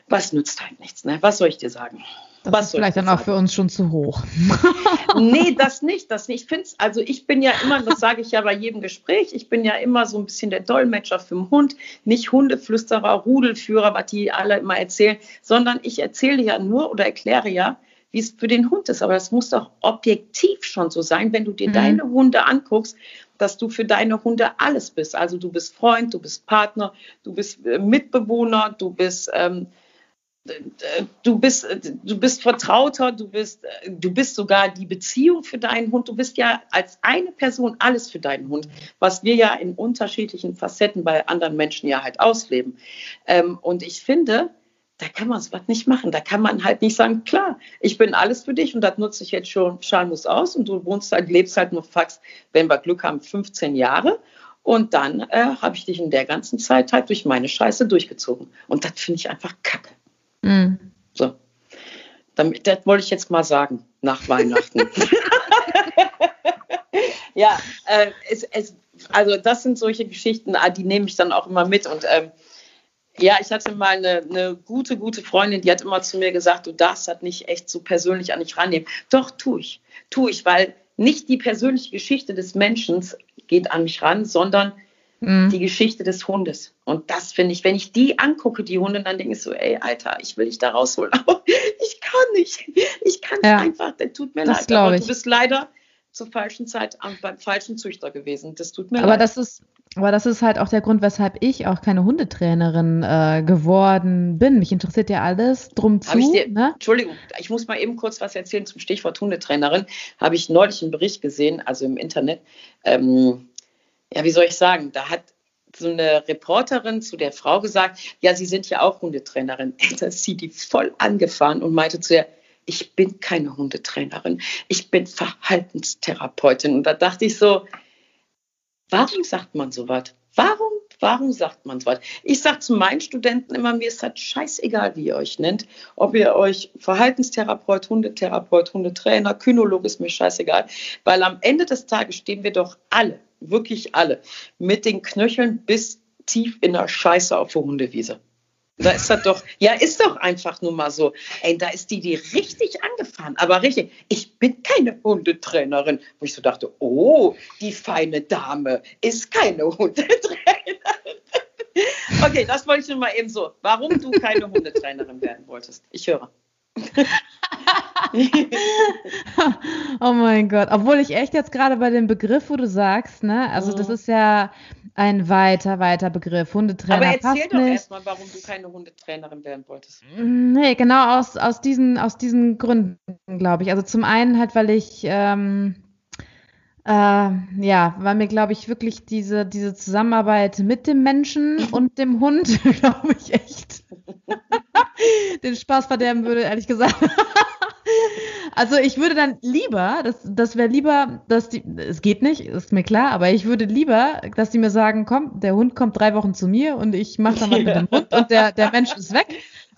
S2: Was nützt halt nichts, ne? Was soll ich dir sagen?
S3: Das Was ist vielleicht dann auch für uns schon zu hoch.
S2: nee, das nicht, das nicht. Ich finde also ich bin ja immer, das sage ich ja bei jedem Gespräch, ich bin ja immer so ein bisschen der Dolmetscher für den Hund, nicht Hundeflüsterer, Rudelführer, was die alle immer erzählen, sondern ich erzähle ja nur oder erkläre ja, wie es für den Hund ist. Aber das muss doch objektiv schon so sein, wenn du dir mhm. deine Hunde anguckst, dass du für deine Hunde alles bist. Also du bist Freund, du bist Partner, du bist äh, Mitbewohner, du bist ähm, du bist, du bist Vertrauter, du bist, du bist sogar die Beziehung für deinen Hund. Du bist ja als eine Person alles für deinen Hund, was wir ja in unterschiedlichen Facetten bei anderen Menschen ja halt ausleben. Ähm, und ich finde, da kann man sowas nicht machen. Da kann man halt nicht sagen, klar, ich bin alles für dich und das nutze ich jetzt schon Schalmus aus und du wohnst halt, lebst halt nur Fax, wenn wir Glück haben, 15 Jahre. Und dann äh, habe ich dich in der ganzen Zeit halt durch meine Scheiße durchgezogen. Und das finde ich einfach kacke. Mhm. So. Damit, das wollte ich jetzt mal sagen, nach Weihnachten. ja, äh, es, es, also das sind solche Geschichten, ah, die nehme ich dann auch immer mit. Und ähm, ja, ich hatte mal eine, eine, gute, gute Freundin, die hat immer zu mir gesagt, du darfst das nicht echt so persönlich an dich rannehmen. Doch, tue ich. Tue ich, weil nicht die persönliche Geschichte des Menschen geht an mich ran, sondern mhm. die Geschichte des Hundes. Und das finde ich, wenn ich die angucke, die Hunde, dann denke ich so, ey, Alter, ich will dich da rausholen. Aber ich kann nicht. Ich kann ja, einfach, das tut mir das leid. Aber du bist leider zur falschen Zeit beim falschen Züchter gewesen. Das tut mir
S3: aber
S2: leid.
S3: Das ist, aber das ist halt auch der Grund, weshalb ich auch keine Hundetrainerin äh, geworden bin. Mich interessiert ja alles drum zu.
S2: Ich dir, ne? Entschuldigung, ich muss mal eben kurz was erzählen zum Stichwort Hundetrainerin. Habe ich neulich einen Bericht gesehen, also im Internet. Ähm, ja, wie soll ich sagen? Da hat so eine Reporterin zu der Frau gesagt, ja, Sie sind ja auch Hundetrainerin. Da ist sie die voll angefahren und meinte zu ihr, ich bin keine Hundetrainerin, ich bin Verhaltenstherapeutin. Und da dachte ich so, warum sagt man sowas? Warum, warum sagt man sowas? Ich sage zu meinen Studenten immer, mir ist das scheißegal, wie ihr euch nennt. Ob ihr euch Verhaltenstherapeut, Hundetherapeut, Hundetrainer, Kynolog ist mir scheißegal. Weil am Ende des Tages stehen wir doch alle, wirklich alle, mit den Knöcheln bis tief in der Scheiße auf der Hundewiese. Da ist das doch, ja, ist doch einfach nur mal so. Ey, da ist die die richtig angefahren, aber richtig. Ich bin keine Hundetrainerin. Wo ich so dachte, oh, die feine Dame ist keine Hundetrainerin. Okay, das wollte ich nur mal eben so. Warum du keine Hundetrainerin werden wolltest. Ich höre.
S3: oh mein Gott. Obwohl ich echt jetzt gerade bei dem Begriff, wo du sagst, ne, also mhm. das ist ja ein weiter, weiter Begriff. Hundetrainer. Aber
S2: erzähl doch erstmal, warum du keine Hundetrainerin werden wolltest.
S3: Nee, genau aus, aus, diesen, aus diesen Gründen, glaube ich. Also zum einen halt, weil ich. Ähm, äh, ja, weil mir, glaube ich, wirklich diese, diese Zusammenarbeit mit dem Menschen und dem Hund, glaube ich, echt den Spaß verderben würde, ehrlich gesagt. Also ich würde dann lieber, das, das wäre lieber, dass die, es geht nicht, ist mir klar, aber ich würde lieber, dass die mir sagen, komm, der Hund kommt drei Wochen zu mir und ich mache dann was mit dem Hund und der, der Mensch ist weg.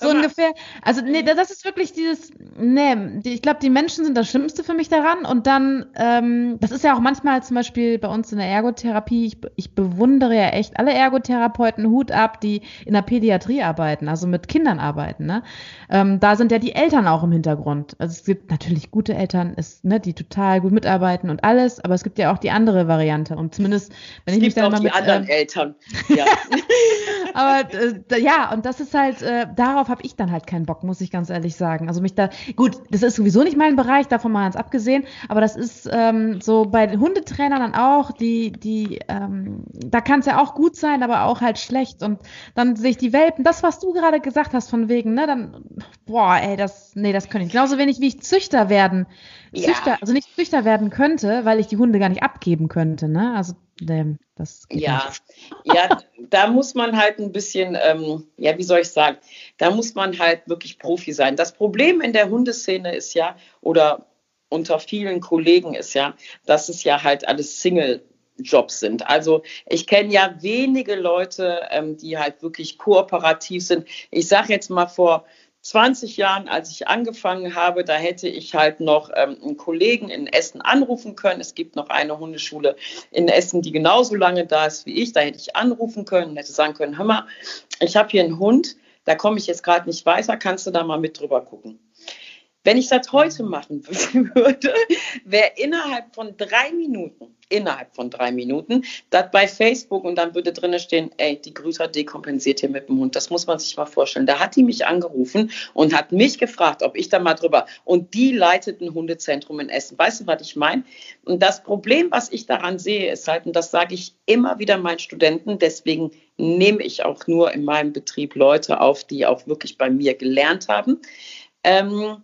S3: So ungefähr. Also, nee, das ist wirklich dieses, nee, ich glaube, die Menschen sind das Schlimmste für mich daran. Und dann, ähm, das ist ja auch manchmal zum Beispiel bei uns in der Ergotherapie, ich, ich bewundere ja echt alle Ergotherapeuten, Hut ab, die in der Pädiatrie arbeiten, also mit Kindern arbeiten. Ne? Ähm, da sind ja die Eltern auch im Hintergrund. Also es gibt natürlich gute Eltern, ist, ne, die total gut mitarbeiten und alles, aber es gibt ja auch die andere Variante. Und zumindest, wenn es ich mich dann
S2: auch
S3: mal
S2: die
S3: mit,
S2: anderen äh, Eltern. Ja.
S3: aber äh, ja, und das ist halt, äh, darauf habe ich dann halt keinen Bock, muss ich ganz ehrlich sagen. Also mich da, gut, das ist sowieso nicht mein Bereich, davon mal ganz abgesehen, aber das ist ähm, so bei den Hundetrainern dann auch, die, die, ähm, da kann es ja auch gut sein, aber auch halt schlecht. Und dann sehe ich die Welpen, das, was du gerade gesagt hast, von wegen, ne, dann, boah, ey, das, nee, das könnte ich. Genauso wenig wie ich Züchter werden, Züchter, ja. also nicht Züchter werden könnte, weil ich die Hunde gar nicht abgeben könnte, ne? Also das
S2: ja, ja, da muss man halt ein bisschen, ähm, ja, wie soll ich sagen, da muss man halt wirklich Profi sein. Das Problem in der Hundeszene ist ja, oder unter vielen Kollegen ist ja, dass es ja halt alles Single Jobs sind. Also ich kenne ja wenige Leute, ähm, die halt wirklich kooperativ sind. Ich sage jetzt mal vor 20 Jahren, als ich angefangen habe, da hätte ich halt noch ähm, einen Kollegen in Essen anrufen können. Es gibt noch eine Hundeschule in Essen, die genauso lange da ist wie ich. Da hätte ich anrufen können hätte sagen können, hör mal, ich habe hier einen Hund, da komme ich jetzt gerade nicht weiter, kannst du da mal mit drüber gucken. Wenn ich das heute machen würde, wäre innerhalb von drei Minuten, innerhalb von drei Minuten, das bei Facebook und dann würde drinnen stehen, ey, die Grüßer dekompensiert hier mit dem Hund. Das muss man sich mal vorstellen. Da hat die mich angerufen und hat mich gefragt, ob ich da mal drüber. Und die leitet ein Hundezentrum in Essen. Weißt du, was ich meine? Und das Problem, was ich daran sehe, ist halt, und das sage ich immer wieder meinen Studenten, deswegen nehme ich auch nur in meinem Betrieb Leute auf, die auch wirklich bei mir gelernt haben. Ähm,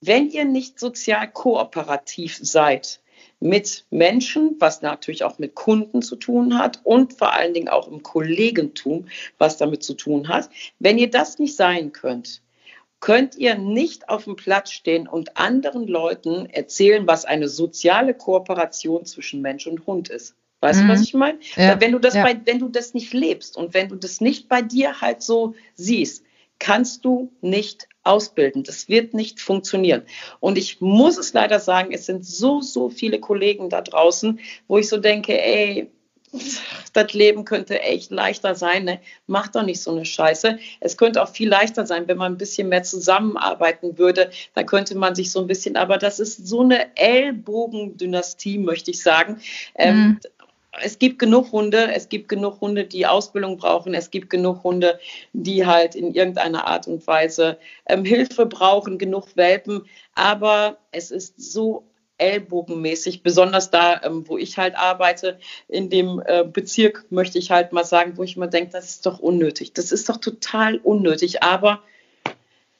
S2: wenn ihr nicht sozial kooperativ seid mit Menschen, was natürlich auch mit Kunden zu tun hat und vor allen Dingen auch im Kollegentum, was damit zu tun hat, wenn ihr das nicht sein könnt, könnt ihr nicht auf dem Platz stehen und anderen Leuten erzählen, was eine soziale Kooperation zwischen Mensch und Hund ist. Weißt mhm. du, was ich meine? Ja. Wenn du das ja. bei, wenn du das nicht lebst und wenn du das nicht bei dir halt so siehst, kannst du nicht ausbilden. Das wird nicht funktionieren. Und ich muss es leider sagen, es sind so, so viele Kollegen da draußen, wo ich so denke, ey, das Leben könnte echt leichter sein. Ne? Mach doch nicht so eine Scheiße. Es könnte auch viel leichter sein, wenn man ein bisschen mehr zusammenarbeiten würde. Da könnte man sich so ein bisschen, aber das ist so eine Ellbogendynastie, möchte ich sagen. Ähm, mhm es gibt genug Hunde, es gibt genug Hunde, die Ausbildung brauchen, es gibt genug Hunde, die halt in irgendeiner Art und Weise ähm, Hilfe brauchen, genug Welpen. Aber es ist so ellbogenmäßig, besonders da, ähm, wo ich halt arbeite, in dem äh, Bezirk, möchte ich halt mal sagen, wo ich mir denke, das ist doch unnötig. Das ist doch total unnötig. Aber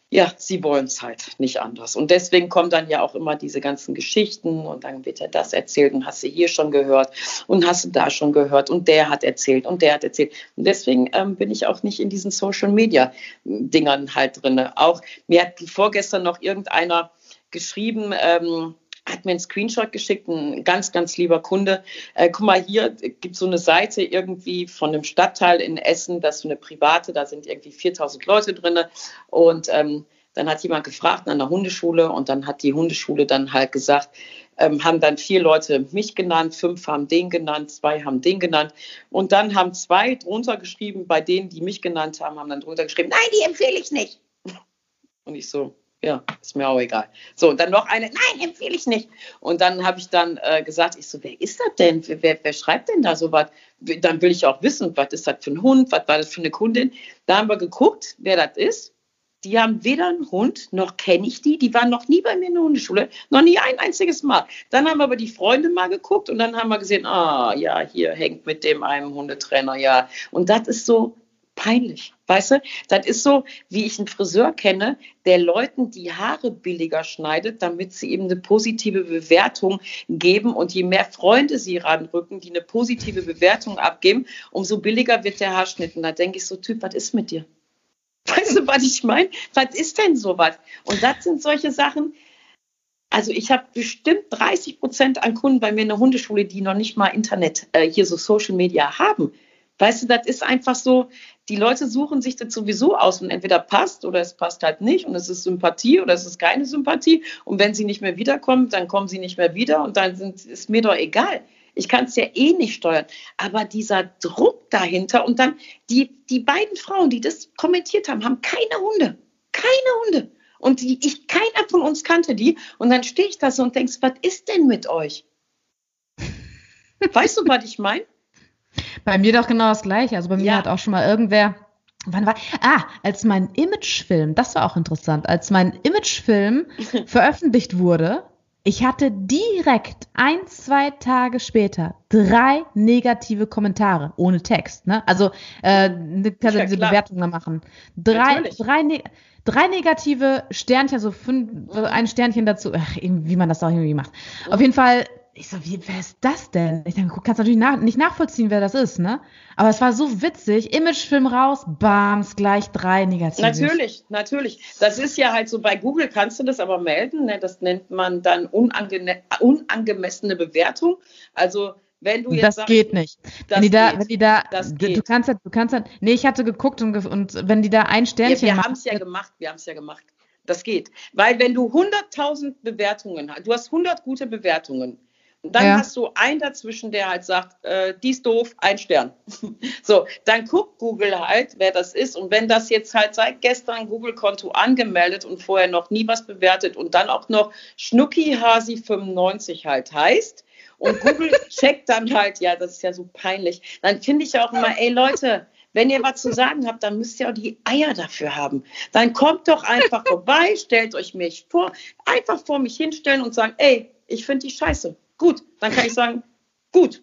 S2: ja, sie wollen es halt nicht anders. Und deswegen kommen dann ja auch immer diese ganzen Geschichten und dann wird ja das erzählt und hast du hier schon gehört und hast du da schon gehört und der hat erzählt und der hat erzählt. Und deswegen ähm, bin ich auch nicht in diesen Social Media Dingern halt drin. Auch mir hat vorgestern noch irgendeiner geschrieben, ähm, hat mir einen Screenshot geschickt, ein ganz, ganz lieber Kunde. Äh, guck mal, hier gibt so eine Seite irgendwie von einem Stadtteil in Essen, das ist so eine private, da sind irgendwie 4000 Leute drin. Und ähm, dann hat jemand gefragt an der Hundeschule und dann hat die Hundeschule dann halt gesagt, ähm, haben dann vier Leute mich genannt, fünf haben den genannt, zwei haben den genannt. Und dann haben zwei drunter geschrieben, bei denen, die mich genannt haben, haben dann drunter geschrieben, nein, die empfehle ich nicht. Und ich so, ja, ist mir auch egal. So, und dann noch eine, nein, empfehle ich nicht. Und dann habe ich dann äh, gesagt, ich so, wer ist das denn? Wer, wer schreibt denn da so was? Dann will ich auch wissen, was ist das für ein Hund, was war das für eine Kundin. Da haben wir geguckt, wer das ist. Die haben weder einen Hund, noch kenne ich die. Die waren noch nie bei mir in der Hundeschule, noch nie ein einziges Mal. Dann haben wir aber die Freunde mal geguckt und dann haben wir gesehen, ah, ja, hier hängt mit dem einem Hundetrainer, ja. Und das ist so, peinlich. Weißt du, das ist so, wie ich einen Friseur kenne, der Leuten die Haare billiger schneidet, damit sie eben eine positive Bewertung geben. Und je mehr Freunde sie ranrücken, die eine positive Bewertung abgeben, umso billiger wird der Haarschnitt. Und da denke ich so, Typ, was ist mit dir? Weißt du, was ich meine? Was ist denn sowas? Und das sind solche Sachen, also ich habe bestimmt 30 Prozent an Kunden bei mir in der Hundeschule, die noch nicht mal Internet, äh, hier so Social Media haben. Weißt du, das ist einfach so, die Leute suchen sich das sowieso aus und entweder passt oder es passt halt nicht und es ist Sympathie oder es ist keine Sympathie und wenn sie nicht mehr wiederkommen, dann kommen sie nicht mehr wieder und dann sind, ist mir doch egal. Ich kann es ja eh nicht steuern. Aber dieser Druck dahinter und dann die, die beiden Frauen, die das kommentiert haben, haben keine Hunde. Keine Hunde. Und die, ich, keiner von uns kannte die. Und dann stehe ich da so und denkst, was ist denn mit euch? Weißt du, was ich meine?
S3: Bei mir doch genau das Gleiche. Also bei mir ja. hat auch schon mal irgendwer, wann war, ah, als mein Imagefilm, das war auch interessant, als mein Imagefilm veröffentlicht wurde, ich hatte direkt ein, zwei Tage später drei negative Kommentare ohne Text. Ne? Also äh, ne, kannst ja, diese Bewertung da machen. Drei, drei, ne drei negative Sternchen, so fünf, ein Sternchen dazu, ach, wie man das auch irgendwie macht. Auf jeden Fall ich so, wie, wer ist das denn? Ich denke, kannst natürlich nach, nicht nachvollziehen, wer das ist, ne? Aber es war so witzig. Imagefilm raus, bams, gleich drei negative.
S2: Natürlich, natürlich. Das ist ja halt so, bei Google kannst du das aber melden, ne? Das nennt man dann unange unangemessene Bewertung. Also, wenn du jetzt
S3: das sagst, geht nicht. wenn die da, geht, wenn die da, du, du, kannst halt, du kannst halt, nee, ich hatte geguckt und, und wenn die da ein Sternchen
S2: ja, wir haben es ja gemacht, wir haben es ja gemacht. Das geht. Weil wenn du 100.000 Bewertungen hast, du hast 100 gute Bewertungen, dann ja. hast du einen dazwischen, der halt sagt, äh, die ist doof, ein Stern. so, dann guckt Google halt, wer das ist. Und wenn das jetzt halt seit gestern Google-Konto angemeldet und vorher noch nie was bewertet und dann auch noch Schnucki Hasi 95 halt heißt, und Google checkt dann halt, ja, das ist ja so peinlich, dann finde ich auch immer, ey Leute, wenn ihr was zu sagen habt, dann müsst ihr auch die Eier dafür haben. Dann kommt doch einfach vorbei, stellt euch mich vor, einfach vor mich hinstellen und sagen, ey, ich finde die scheiße. Gut, dann kann ich sagen, gut,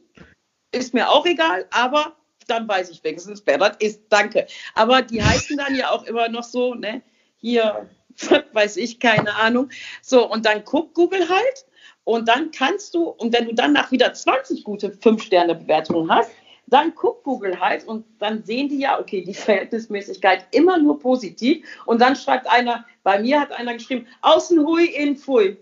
S2: ist mir auch egal, aber dann weiß ich wenigstens, wer das ist. Danke. Aber die heißen dann ja auch immer noch so, ne? Hier, weiß ich, keine Ahnung. So, und dann guckt Google halt. Und dann kannst du, und wenn du dann nach wieder 20 gute 5-Sterne-Bewertungen hast, dann guckt Google halt und dann sehen die ja, okay, die Verhältnismäßigkeit immer nur positiv. Und dann schreibt einer, bei mir hat einer geschrieben, außen hui, in pfui.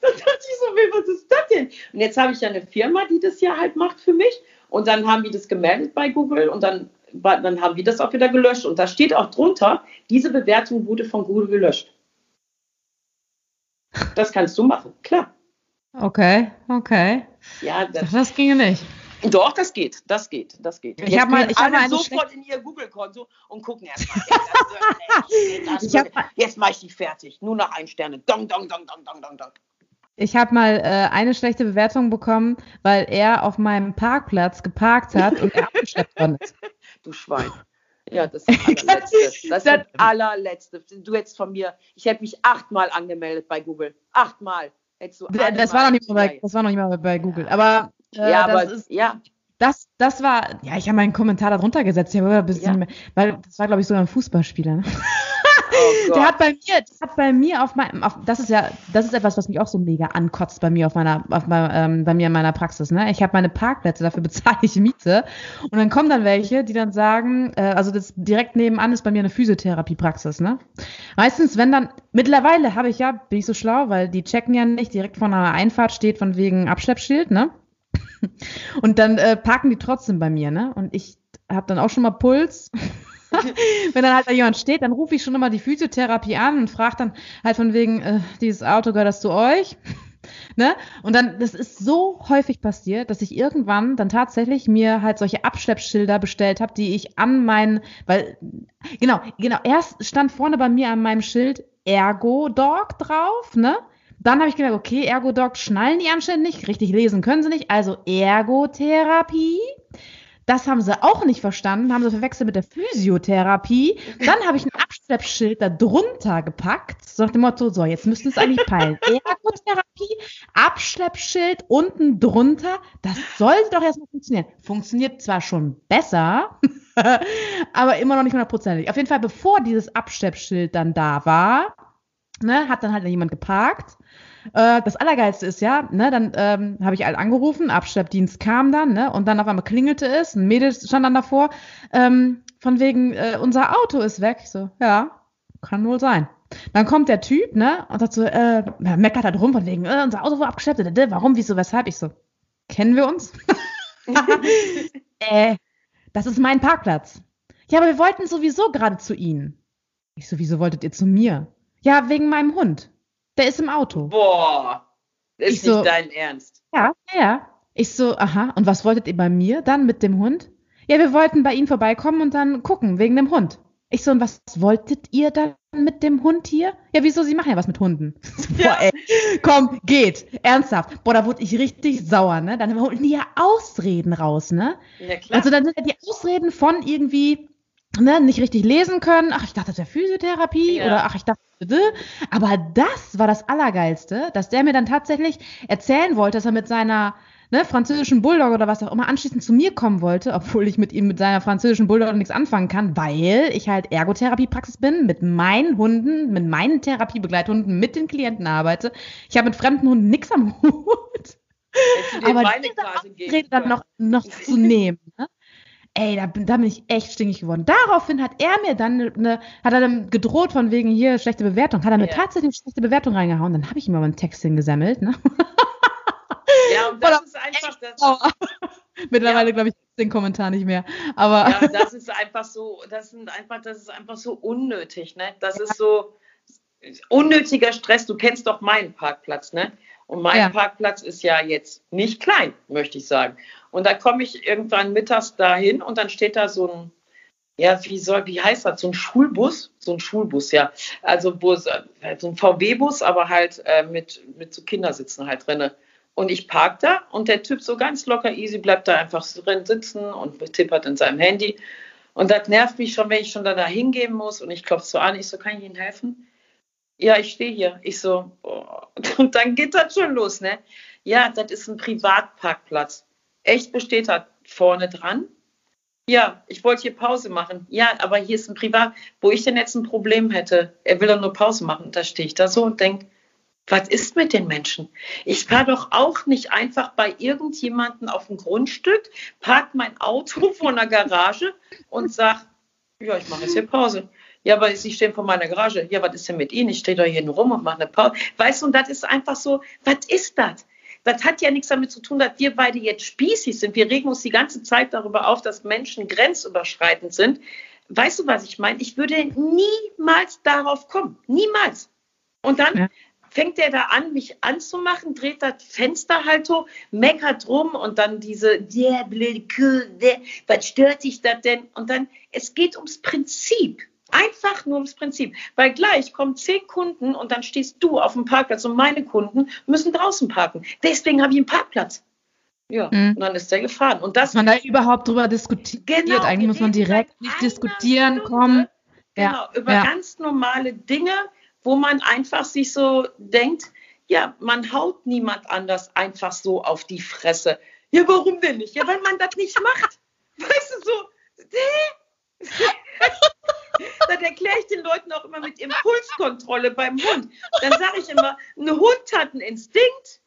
S2: Da dachte ich so, was ist das denn? Und jetzt habe ich ja eine Firma, die das ja halt macht für mich. Und dann haben die das gemeldet bei Google und dann, dann haben die das auch wieder gelöscht. Und da steht auch drunter, diese Bewertung wurde von Google gelöscht. Das kannst du machen, klar.
S3: Okay, okay. Ja, das, das ginge nicht.
S2: Doch, das geht, das geht, das geht.
S3: Ich habe mal, ich habe mal
S2: sofort in ihr Google-Konto und gucken erstmal. jetzt mache ich die fertig. Nur noch ein Sterne. Dong, dong, dong, dong, dong, dong, dong.
S3: Ich habe mal äh, eine schlechte Bewertung bekommen, weil er auf meinem Parkplatz geparkt hat und er abgeschleppt worden ist.
S2: Du Schwein. Ja, das ist das allerletzte. Das ist das allerletzte. Du hättest von mir, ich hätte mich achtmal angemeldet bei Google. Achtmal.
S3: das, war noch nicht mal bei, das war noch nicht mal bei Google. Aber,
S2: äh, ja, aber ist, ja.
S3: Das, das war, ja, ich habe meinen Kommentar darunter gesetzt, ich ein bisschen, ja. weil das war, glaube ich, so ein Fußballspieler. Ne? Oh der hat bei mir, der hat bei mir auf meinem, auf, das ist ja, das ist etwas, was mich auch so mega ankotzt bei mir auf meiner, auf mein, ähm, bei mir in meiner Praxis. Ne? Ich habe meine Parkplätze, dafür bezahle ich Miete. Und dann kommen dann welche, die dann sagen, äh, also das direkt nebenan ist bei mir eine Physiotherapiepraxis. Ne? Meistens, wenn dann, mittlerweile habe ich ja, bin ich so schlau, weil die checken ja nicht direkt vor einer Einfahrt steht von wegen Abschleppschild, ne? Und dann äh, parken die trotzdem bei mir, ne? Und ich habe dann auch schon mal Puls. Wenn dann halt da jemand steht, dann rufe ich schon immer die Physiotherapie an und frage dann halt von wegen, äh, dieses Auto gehört das zu euch? ne? Und dann, das ist so häufig passiert, dass ich irgendwann dann tatsächlich mir halt solche Abschleppschilder bestellt habe, die ich an meinen, weil, genau, genau, erst stand vorne bei mir an meinem Schild Ergo Dog drauf, ne? Dann habe ich gedacht, okay, Ergo-Doc schnallen die anscheinend nicht, richtig lesen können sie nicht, also Ergotherapie. Das haben sie auch nicht verstanden, haben sie verwechselt mit der Physiotherapie. Dann habe ich ein Abschleppschild da drunter gepackt, so nach dem Motto, so, jetzt müssten es eigentlich peilen. Ergotherapie, Abschleppschild unten drunter, das sollte doch erstmal funktionieren. Funktioniert zwar schon besser, aber immer noch nicht hundertprozentig. Auf jeden Fall, bevor dieses Abschleppschild dann da war, ne, hat dann halt jemand geparkt äh, das Allergeilste ist ja, ne, dann ähm, habe ich halt angerufen, Abschleppdienst kam dann, ne, und dann auf einmal klingelte es, ein Mädel stand dann davor, ähm, von wegen, äh, unser Auto ist weg. Ich so, ja, kann wohl sein. Dann kommt der Typ, ne, und sagt so, äh, meckert halt rum von wegen, äh, unser Auto wurde abgeschleppt, warum, wieso, weshalb? Ich so, kennen wir uns? äh, das ist mein Parkplatz. Ja, aber wir wollten sowieso gerade zu Ihnen. Ich so, wieso wolltet ihr zu mir? Ja, wegen meinem Hund. Der ist im Auto.
S2: Boah, ist ich nicht so, dein Ernst.
S3: Ja, ja. Ich so, aha, und was wolltet ihr bei mir dann mit dem Hund? Ja, wir wollten bei Ihnen vorbeikommen und dann gucken, wegen dem Hund. Ich so, und was wolltet ihr dann mit dem Hund hier? Ja, wieso? Sie machen ja was mit Hunden. Boah, ey, komm, geht. Ernsthaft. Boah, da wurde ich richtig sauer, ne? Dann holen die ja Ausreden raus, ne? Ja, klar. Also dann sind ja die Ausreden von irgendwie, ne, nicht richtig lesen können. Ach, ich dachte, das wäre Physiotherapie. Ja. Oder ach, ich dachte, aber das war das Allergeilste, dass der mir dann tatsächlich erzählen wollte, dass er mit seiner ne, französischen Bulldog oder was auch immer anschließend zu mir kommen wollte, obwohl ich mit ihm mit seiner französischen Bulldog nichts anfangen kann, weil ich halt Ergotherapiepraxis bin, mit meinen Hunden, mit meinen Therapiebegleithunden, mit den Klienten arbeite. Ich habe mit fremden Hunden nichts am Hut. Aber diese Ausrede dann noch, noch zu nehmen. Ne? Ey, da bin, da bin ich echt stinkig geworden. Daraufhin hat er mir dann eine, hat er dann gedroht von wegen hier schlechte Bewertung, hat er mir yeah. tatsächlich eine schlechte Bewertung reingehauen. Dann habe ich ihm aber einen Text hingesammelt, ne?
S2: Ja, und das ist einfach das.
S3: Mittlerweile ja. glaube ich den Kommentar nicht mehr. Aber
S2: ja, das ist einfach so, das sind einfach, das ist einfach so unnötig, ne? Das ja. ist so unnötiger Stress. Du kennst doch meinen Parkplatz, ne? Und mein ja. Parkplatz ist ja jetzt nicht klein, möchte ich sagen. Und da komme ich irgendwann mittags dahin und dann steht da so ein, ja, wie soll, wie heißt das? So ein Schulbus? So ein Schulbus, ja. Also Bus, äh, so ein VW-Bus, aber halt äh, mit, mit so Kindersitzen halt drinne. Und ich park da und der Typ so ganz locker easy bleibt da einfach drin sitzen und tippert in seinem Handy. Und das nervt mich schon, wenn ich schon da, da hingehen muss und ich klopfe so an. Ich so, kann ich Ihnen helfen? Ja, ich stehe hier. Ich so, oh. und dann geht das schon los, ne? Ja, das ist ein Privatparkplatz echt besteht hat, vorne dran. Ja, ich wollte hier Pause machen. Ja, aber hier ist ein Privat, wo ich denn jetzt ein Problem hätte. Er will doch nur Pause machen. Da stehe ich da so und denke, was ist mit den Menschen? Ich fahre doch auch nicht einfach bei irgendjemandem auf dem Grundstück, park mein Auto vor einer Garage und sag, ja, ich mache jetzt hier Pause. Ja, aber Sie stehen vor meiner Garage. Ja, was ist denn mit Ihnen? Ich stehe doch hier nur rum und mache eine Pause. Weißt du, und das ist einfach so, was ist das? Das hat ja nichts damit zu tun, dass wir beide jetzt spießig sind. Wir regen uns die ganze Zeit darüber auf, dass Menschen grenzüberschreitend sind. Weißt du, was ich meine? Ich würde niemals darauf kommen. Niemals. Und dann ja. fängt er da an, mich anzumachen, dreht das Fenster halt hoch, meckert rum und dann diese, der blöde Kuh, was stört dich das denn? Und dann, es geht ums Prinzip. Einfach nur ums Prinzip. Weil gleich kommen zehn Kunden und dann stehst du auf dem Parkplatz und meine Kunden müssen draußen parken. Deswegen habe ich einen Parkplatz. Ja, mhm. und dann ist der gefahren. Und das,
S3: man da überhaupt drüber diskutiert. Genau, Eigentlich muss man direkt nicht diskutieren Stunde, kommen.
S2: Genau, ja, über ja. ganz normale Dinge, wo man einfach sich so denkt, ja, man haut niemand anders einfach so auf die Fresse. Ja, warum denn nicht? Ja, weil man das nicht macht. Weißt du, so, dann erkläre ich den Leuten auch immer mit Impulskontrolle beim Hund. Dann sage ich immer, ein Hund hat einen Instinkt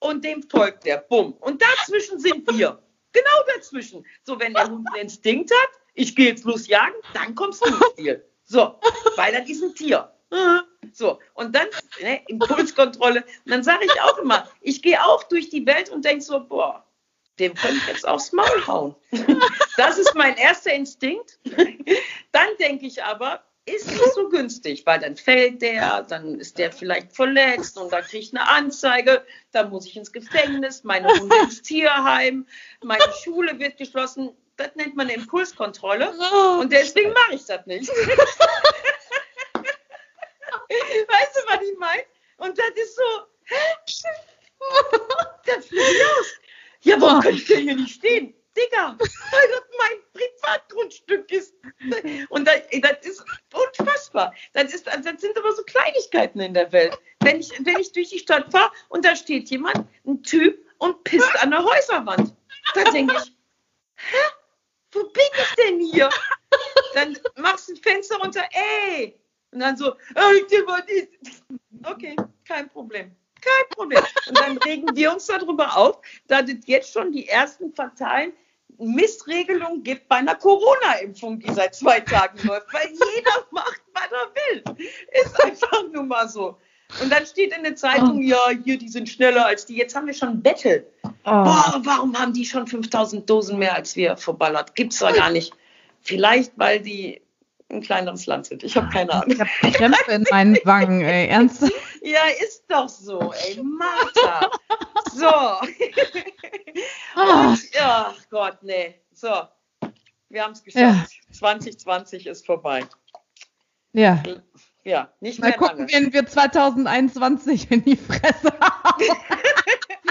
S2: und dem folgt der. Bumm. Und dazwischen sind wir. Genau dazwischen. So, wenn der Hund einen Instinkt hat, ich gehe jetzt los jagen, dann kommst du ins Spiel. So, weil das ist ein Tier. So, und dann ne, Impulskontrolle. Und dann sage ich auch immer, ich gehe auch durch die Welt und denke so, boah, dem könnte ich jetzt aufs Maul hauen. Das ist mein erster Instinkt. Dann denke ich aber, ist nicht so günstig, weil dann fällt der, dann ist der vielleicht verletzt und dann kriege ich eine Anzeige, dann muss ich ins Gefängnis, meine Hunde ins Tierheim, meine Schule wird geschlossen. Das nennt man Impulskontrolle und deswegen mache ich das nicht. weißt du, was ich meine? Und das ist so, hä? Das fliegt aus. Ja, warum kann ich denn hier nicht stehen? Digga, weil das mein Privatgrundstück ist. Und das, das ist unfassbar. Das, ist, das sind aber so Kleinigkeiten in der Welt. Wenn ich, wenn ich durch die Stadt fahre und da steht jemand, ein Typ, und pisst an der Häuserwand, dann denke ich, hä? Wo bin ich denn hier? Dann machst du ein Fenster runter, ey. Und dann so, okay, kein Problem. Kein Problem. Und dann regen wir uns darüber auf, dass es jetzt schon die ersten fatalen Missregelungen gibt bei einer Corona-Impfung, die seit zwei Tagen läuft, weil jeder macht, was er will. Ist einfach nur mal so. Und dann steht in der Zeitung, oh. ja, hier, die sind schneller als die. Jetzt haben wir schon ein Battle. Oh. Boah, warum haben die schon 5000 Dosen mehr als wir verballert? Gibt's da gar nicht. Vielleicht, weil die ein kleineres Land sind. Ich habe keine Ahnung.
S3: Ich habe Krämpfe in meinen Wangen, ey. Ernsthaft?
S2: Ja, ist doch so, ey. Martha. So.
S3: Ah.
S2: Und, ach Gott, nee. So. Wir haben es geschafft. Ja. 2020 ist vorbei.
S3: Ja.
S2: Ja, nicht
S3: Mal
S2: mehr
S3: gucken,
S2: lange.
S3: wen wir 2021 in die Fresse haben.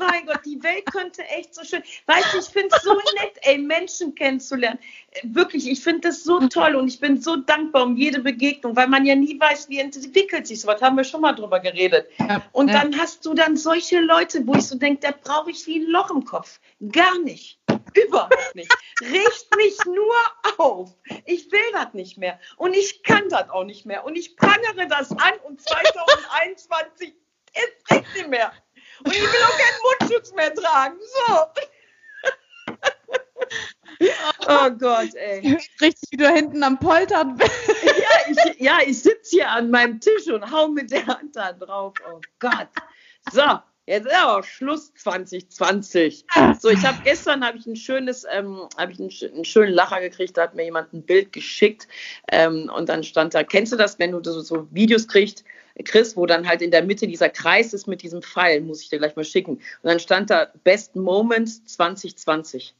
S2: mein Gott, die Welt könnte echt so schön. Weißt du, ich finde es so nett, ey, Menschen kennenzulernen. Wirklich, ich finde das so toll und ich bin so dankbar um jede Begegnung, weil man ja nie weiß, wie entwickelt sich sowas. Haben wir schon mal drüber geredet.
S3: Ja,
S2: und
S3: ja.
S2: dann hast du dann solche Leute, wo ich so denke, da brauche ich wie ein Loch im Kopf. Gar nicht. Überhaupt nicht. Richt mich nur auf. Ich will das nicht mehr. Und ich kann das auch nicht mehr. Und ich prangere das an und 2021 ist echt nicht mehr. Und ich will auch mehr tragen. So. Oh Gott, ey.
S3: Richtig, wie du hinten am Poltern bist.
S2: Ja, ich, ja, ich sitze hier an meinem Tisch und hau mit der Hand da drauf. Oh Gott. So, jetzt ist aber Schluss 2020. So, ich habe gestern habe ich ein schönes, ähm, habe ich einen, einen schönen Lacher gekriegt. Da hat mir jemand ein Bild geschickt ähm, und dann stand da. Kennst du das, wenn du so, so Videos kriegst? Chris, wo dann halt in der Mitte dieser Kreis ist mit diesem Pfeil, muss ich dir gleich mal schicken. Und dann stand da Best Moments 2020.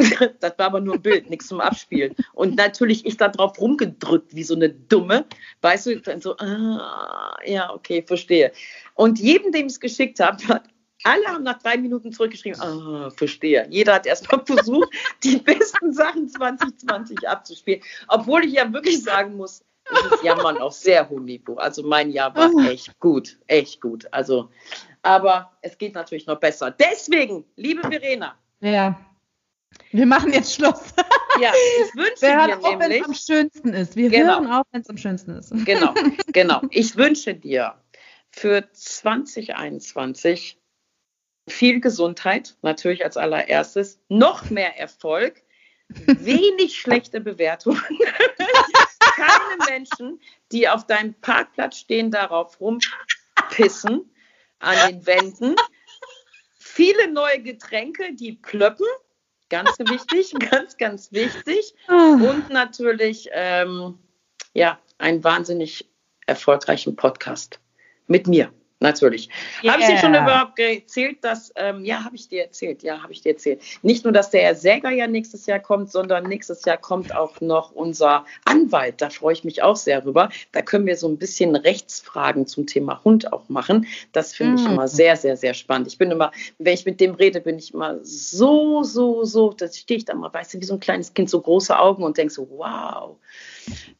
S2: Das war aber nur ein Bild, nichts zum Abspielen. Und natürlich ich da drauf rumgedrückt, wie so eine Dumme. Weißt du, dann so, ah, ja, okay, verstehe. Und jedem, dem ich es geschickt habe, hat, alle haben nach drei Minuten zurückgeschrieben, ah, verstehe. Jeder hat erstmal versucht, die besten Sachen 2020 abzuspielen. Obwohl ich ja wirklich sagen muss, es ist Jammern auf sehr hohem Niveau. Also mein Jahr war echt gut, echt gut. Also, aber es geht natürlich noch besser. Deswegen, liebe Verena,
S3: Ja. Wir machen jetzt Schluss.
S2: ja, ich wünsche
S3: Wir
S2: dir
S3: hören auf, wenn es am schönsten ist. Wir
S2: Genau.
S3: hören auf, wenn es am schönsten ist.
S2: genau, genau, ich wünsche dir für 2021 viel Gesundheit, natürlich als allererstes, noch mehr Erfolg, wenig schlechte Bewertungen, keine Menschen, die auf deinem Parkplatz stehen, darauf rumpissen an den Wänden, viele neue Getränke, die plöppen, ganz wichtig, ganz, ganz wichtig und natürlich ähm, ja, einen wahnsinnig erfolgreichen Podcast mit mir. Natürlich. Habe ich dir schon
S3: Yeah.
S2: überhaupt erzählt, dass, ähm, ja, habe ich dir erzählt, ja, habe ich dir erzählt. Nicht nur, dass der Herr Säger ja nächstes Jahr kommt, sondern nächstes Jahr kommt auch noch unser Anwalt. Da freue ich mich auch sehr drüber. Da können wir so ein bisschen Rechtsfragen zum Thema Hund auch machen. Das finde ich
S3: Mm.
S2: immer sehr, sehr, sehr spannend. Ich bin immer, wenn ich mit dem rede, bin ich immer so, so, so, das stehe ich da mal, weißt du, wie so ein kleines Kind, so große Augen und denke so, wow.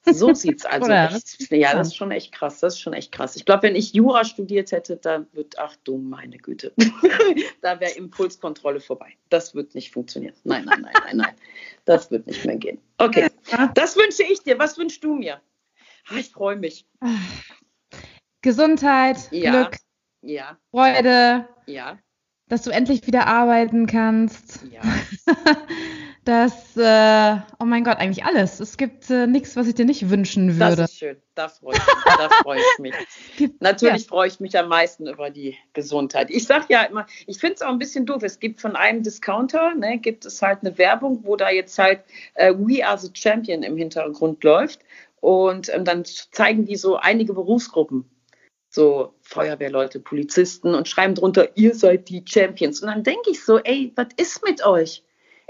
S2: So sieht's also echt. Ja, das ist schon echt krass. Das ist schon echt krass. Ich glaube, wenn ich Jura studiert hätte, da wird, ach du meine Güte, da wäre Impulskontrolle vorbei. Das wird nicht funktionieren. Nein, nein, nein, nein, nein. Das wird nicht mehr gehen. Okay, das wünsche ich dir. Was wünschst du mir? Ich freue mich.
S3: Gesundheit, ja. Glück,
S2: ja.
S3: Freude,
S2: ja.
S3: dass du endlich wieder arbeiten kannst.
S2: Ja.
S3: dass, äh, oh mein Gott, eigentlich alles. Es gibt äh, nichts, was ich dir nicht wünschen würde.
S2: Das ist schön, da freue ich mich. Da freue ich mich. Gibt, Natürlich ja. freue ich mich am meisten über die Gesundheit. Ich sage ja immer, ich finde es auch ein bisschen doof. Es gibt von einem Discounter, ne, gibt es halt eine Werbung, wo da jetzt halt äh, We Are the Champion im Hintergrund läuft. Und ähm, dann zeigen die so einige Berufsgruppen so Feuerwehrleute, Polizisten und schreiben drunter, ihr seid die Champions. Und dann denke ich so, ey, was ist mit euch?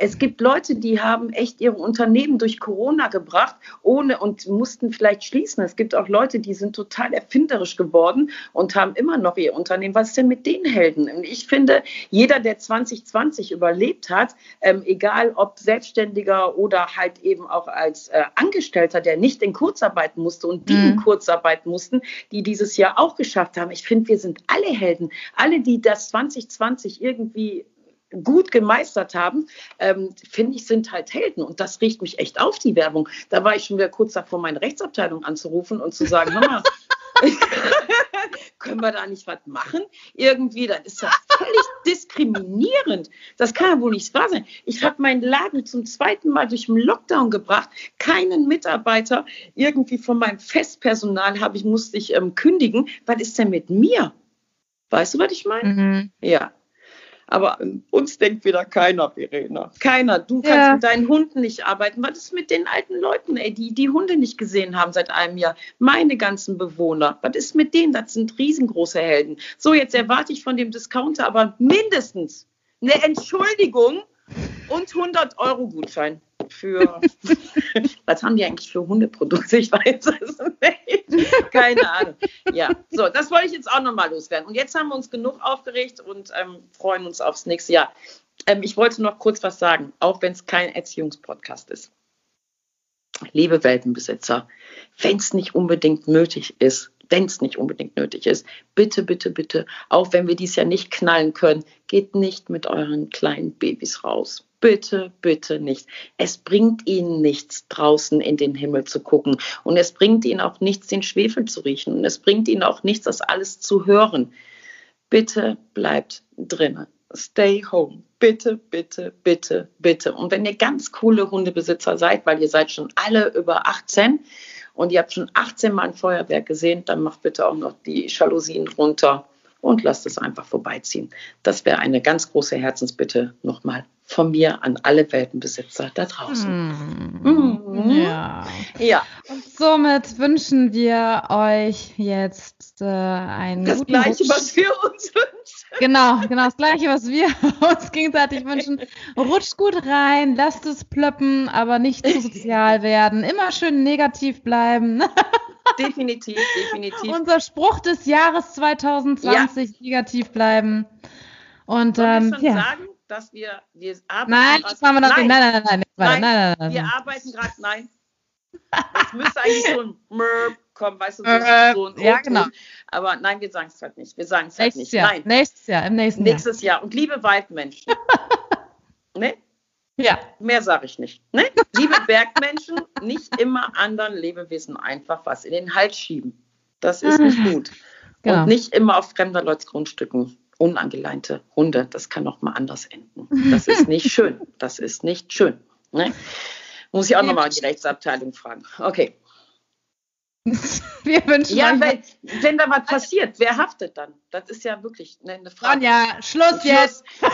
S2: Es gibt Leute, die haben echt ihre Unternehmen durch Corona gebracht, ohne und mussten vielleicht schließen. Es gibt auch Leute, die sind total erfinderisch geworden und haben immer noch ihr Unternehmen. Was ist denn mit den Helden? Und ich finde, jeder, der 2020 überlebt hat, ähm, egal ob Selbstständiger oder halt eben auch als äh, Angestellter, der nicht in Kurzarbeit musste und die mhm. in Kurzarbeit mussten, die dieses Jahr auch geschafft haben. Ich finde, wir sind alle Helden. Alle, die das 2020 irgendwie gut gemeistert haben, ähm, finde ich, sind halt Helden. Und das riecht mich echt auf, die Werbung. Da war ich schon wieder kurz davor, meine Rechtsabteilung anzurufen und zu sagen, mal, können wir da nicht was machen? Irgendwie, das ist ja völlig diskriminierend. Das kann ja wohl nicht wahr sein. Ich habe meinen Laden zum zweiten Mal durch den Lockdown gebracht. Keinen Mitarbeiter irgendwie von meinem Festpersonal habe ich, musste ich ähm, kündigen. Was ist denn mit mir? Weißt du, was ich meine? Mhm. Ja. Aber an uns denkt wieder keiner, Verena. Keiner. Du kannst ja. mit deinen Hunden nicht arbeiten. Was ist mit den alten Leuten, ey, die die Hunde nicht gesehen haben seit einem Jahr? Meine ganzen Bewohner. Was ist mit denen? Das sind riesengroße Helden. So, jetzt erwarte ich von dem Discounter aber mindestens eine Entschuldigung und 100 Euro Gutschein für, was haben die eigentlich für Hundeprodukte? Ich weiß es nicht. Keine Ahnung. Ja, so, das wollte ich jetzt auch nochmal loswerden. Und jetzt haben wir uns genug aufgeregt und ähm, freuen uns aufs nächste Jahr. Ähm, ich wollte noch kurz was sagen, auch wenn es kein Erziehungspodcast ist. Liebe Weltenbesitzer, wenn es nicht unbedingt nötig ist, wenn es nicht unbedingt nötig ist, bitte, bitte, bitte, auch wenn wir dies ja nicht knallen können, geht nicht mit euren kleinen Babys raus. Bitte, bitte nicht. Es bringt ihnen nichts, draußen in den Himmel zu gucken. Und es bringt ihnen auch nichts, den Schwefel zu riechen. Und es bringt ihnen auch nichts, das alles zu hören. Bitte bleibt drinnen. Stay home. Bitte, bitte, bitte, bitte. Und wenn ihr ganz coole Hundebesitzer seid, weil ihr seid schon alle über 18 und ihr habt schon 18 Mal ein Feuerwerk gesehen, dann macht bitte auch noch die Jalousien runter und lasst es einfach vorbeiziehen. Das wäre eine ganz große Herzensbitte nochmal von mir an alle Weltenbesitzer da draußen.
S3: Mm. Mm. Ja. ja. Und somit wünschen wir euch jetzt äh, ein
S2: Das Gleiche, Rutsch. was wir uns wünschen.
S3: Genau, genau das Gleiche, was wir uns gegenseitig wünschen. Rutscht gut rein, lasst es plöppen, aber nicht zu sozial werden. Immer schön negativ bleiben.
S2: definitiv, definitiv.
S3: Unser Spruch des Jahres 2020, ja. negativ bleiben. Und ähm, ja. sagen,
S2: dass wir, wir arbeiten.
S3: Nein, das machen wir noch
S2: nein.
S3: Nein, nein, nein,
S2: nein, nein, nein, nein, Wir arbeiten gerade, nein. Es müsste eigentlich so ein Mörb kommen, weißt du, so,
S3: so ein Ja, genau.
S2: Aber nein, wir sagen es halt nicht. Wir sagen es halt nicht.
S3: Jahr.
S2: Nein.
S3: Nächstes Jahr, im nächsten
S2: Nächstes Jahr. Jahr. Und liebe Waldmenschen. ne?
S3: Ja.
S2: Mehr sage ich nicht. Ne? Liebe Bergmenschen, nicht immer anderen Lebewesen einfach was in den Hals schieben. Das ist nicht ah. gut. Genau. Und nicht immer auf fremder Leute Grundstücken unangeleinte Hunde. Das kann noch mal anders enden. Das ist nicht schön. Das ist nicht schön. Ne? Muss ich auch nochmal die Rechtsabteilung fragen. Okay.
S3: Wir wünschen
S2: ja, weil, wenn da was passiert, wer haftet dann? Das ist ja wirklich eine Frage.
S3: Sonja, Schluss, Schluss. jetzt.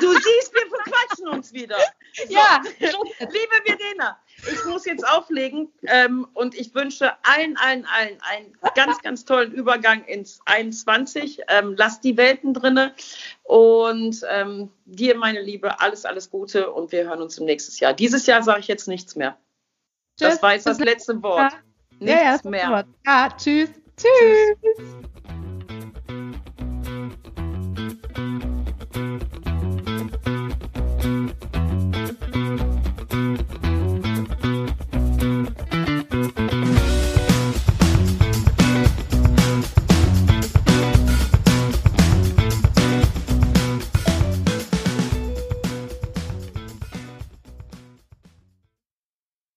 S2: Du siehst, wir verquatschen uns wieder.
S3: So. Ja.
S2: Liebe Verena, ich muss jetzt auflegen ähm, und ich wünsche allen, allen, allen einen ganz, ganz tollen Übergang ins 21. Ähm, lass die Welten drinne und ähm, dir, meine Liebe, alles, alles Gute und wir hören uns im nächsten Jahr. Dieses Jahr sage ich jetzt nichts mehr. Tschüss. Das war jetzt das letzte Wort.
S3: Nichts ja, ja,
S2: mehr.
S3: Ja, tschüss. Tschüss. tschüss.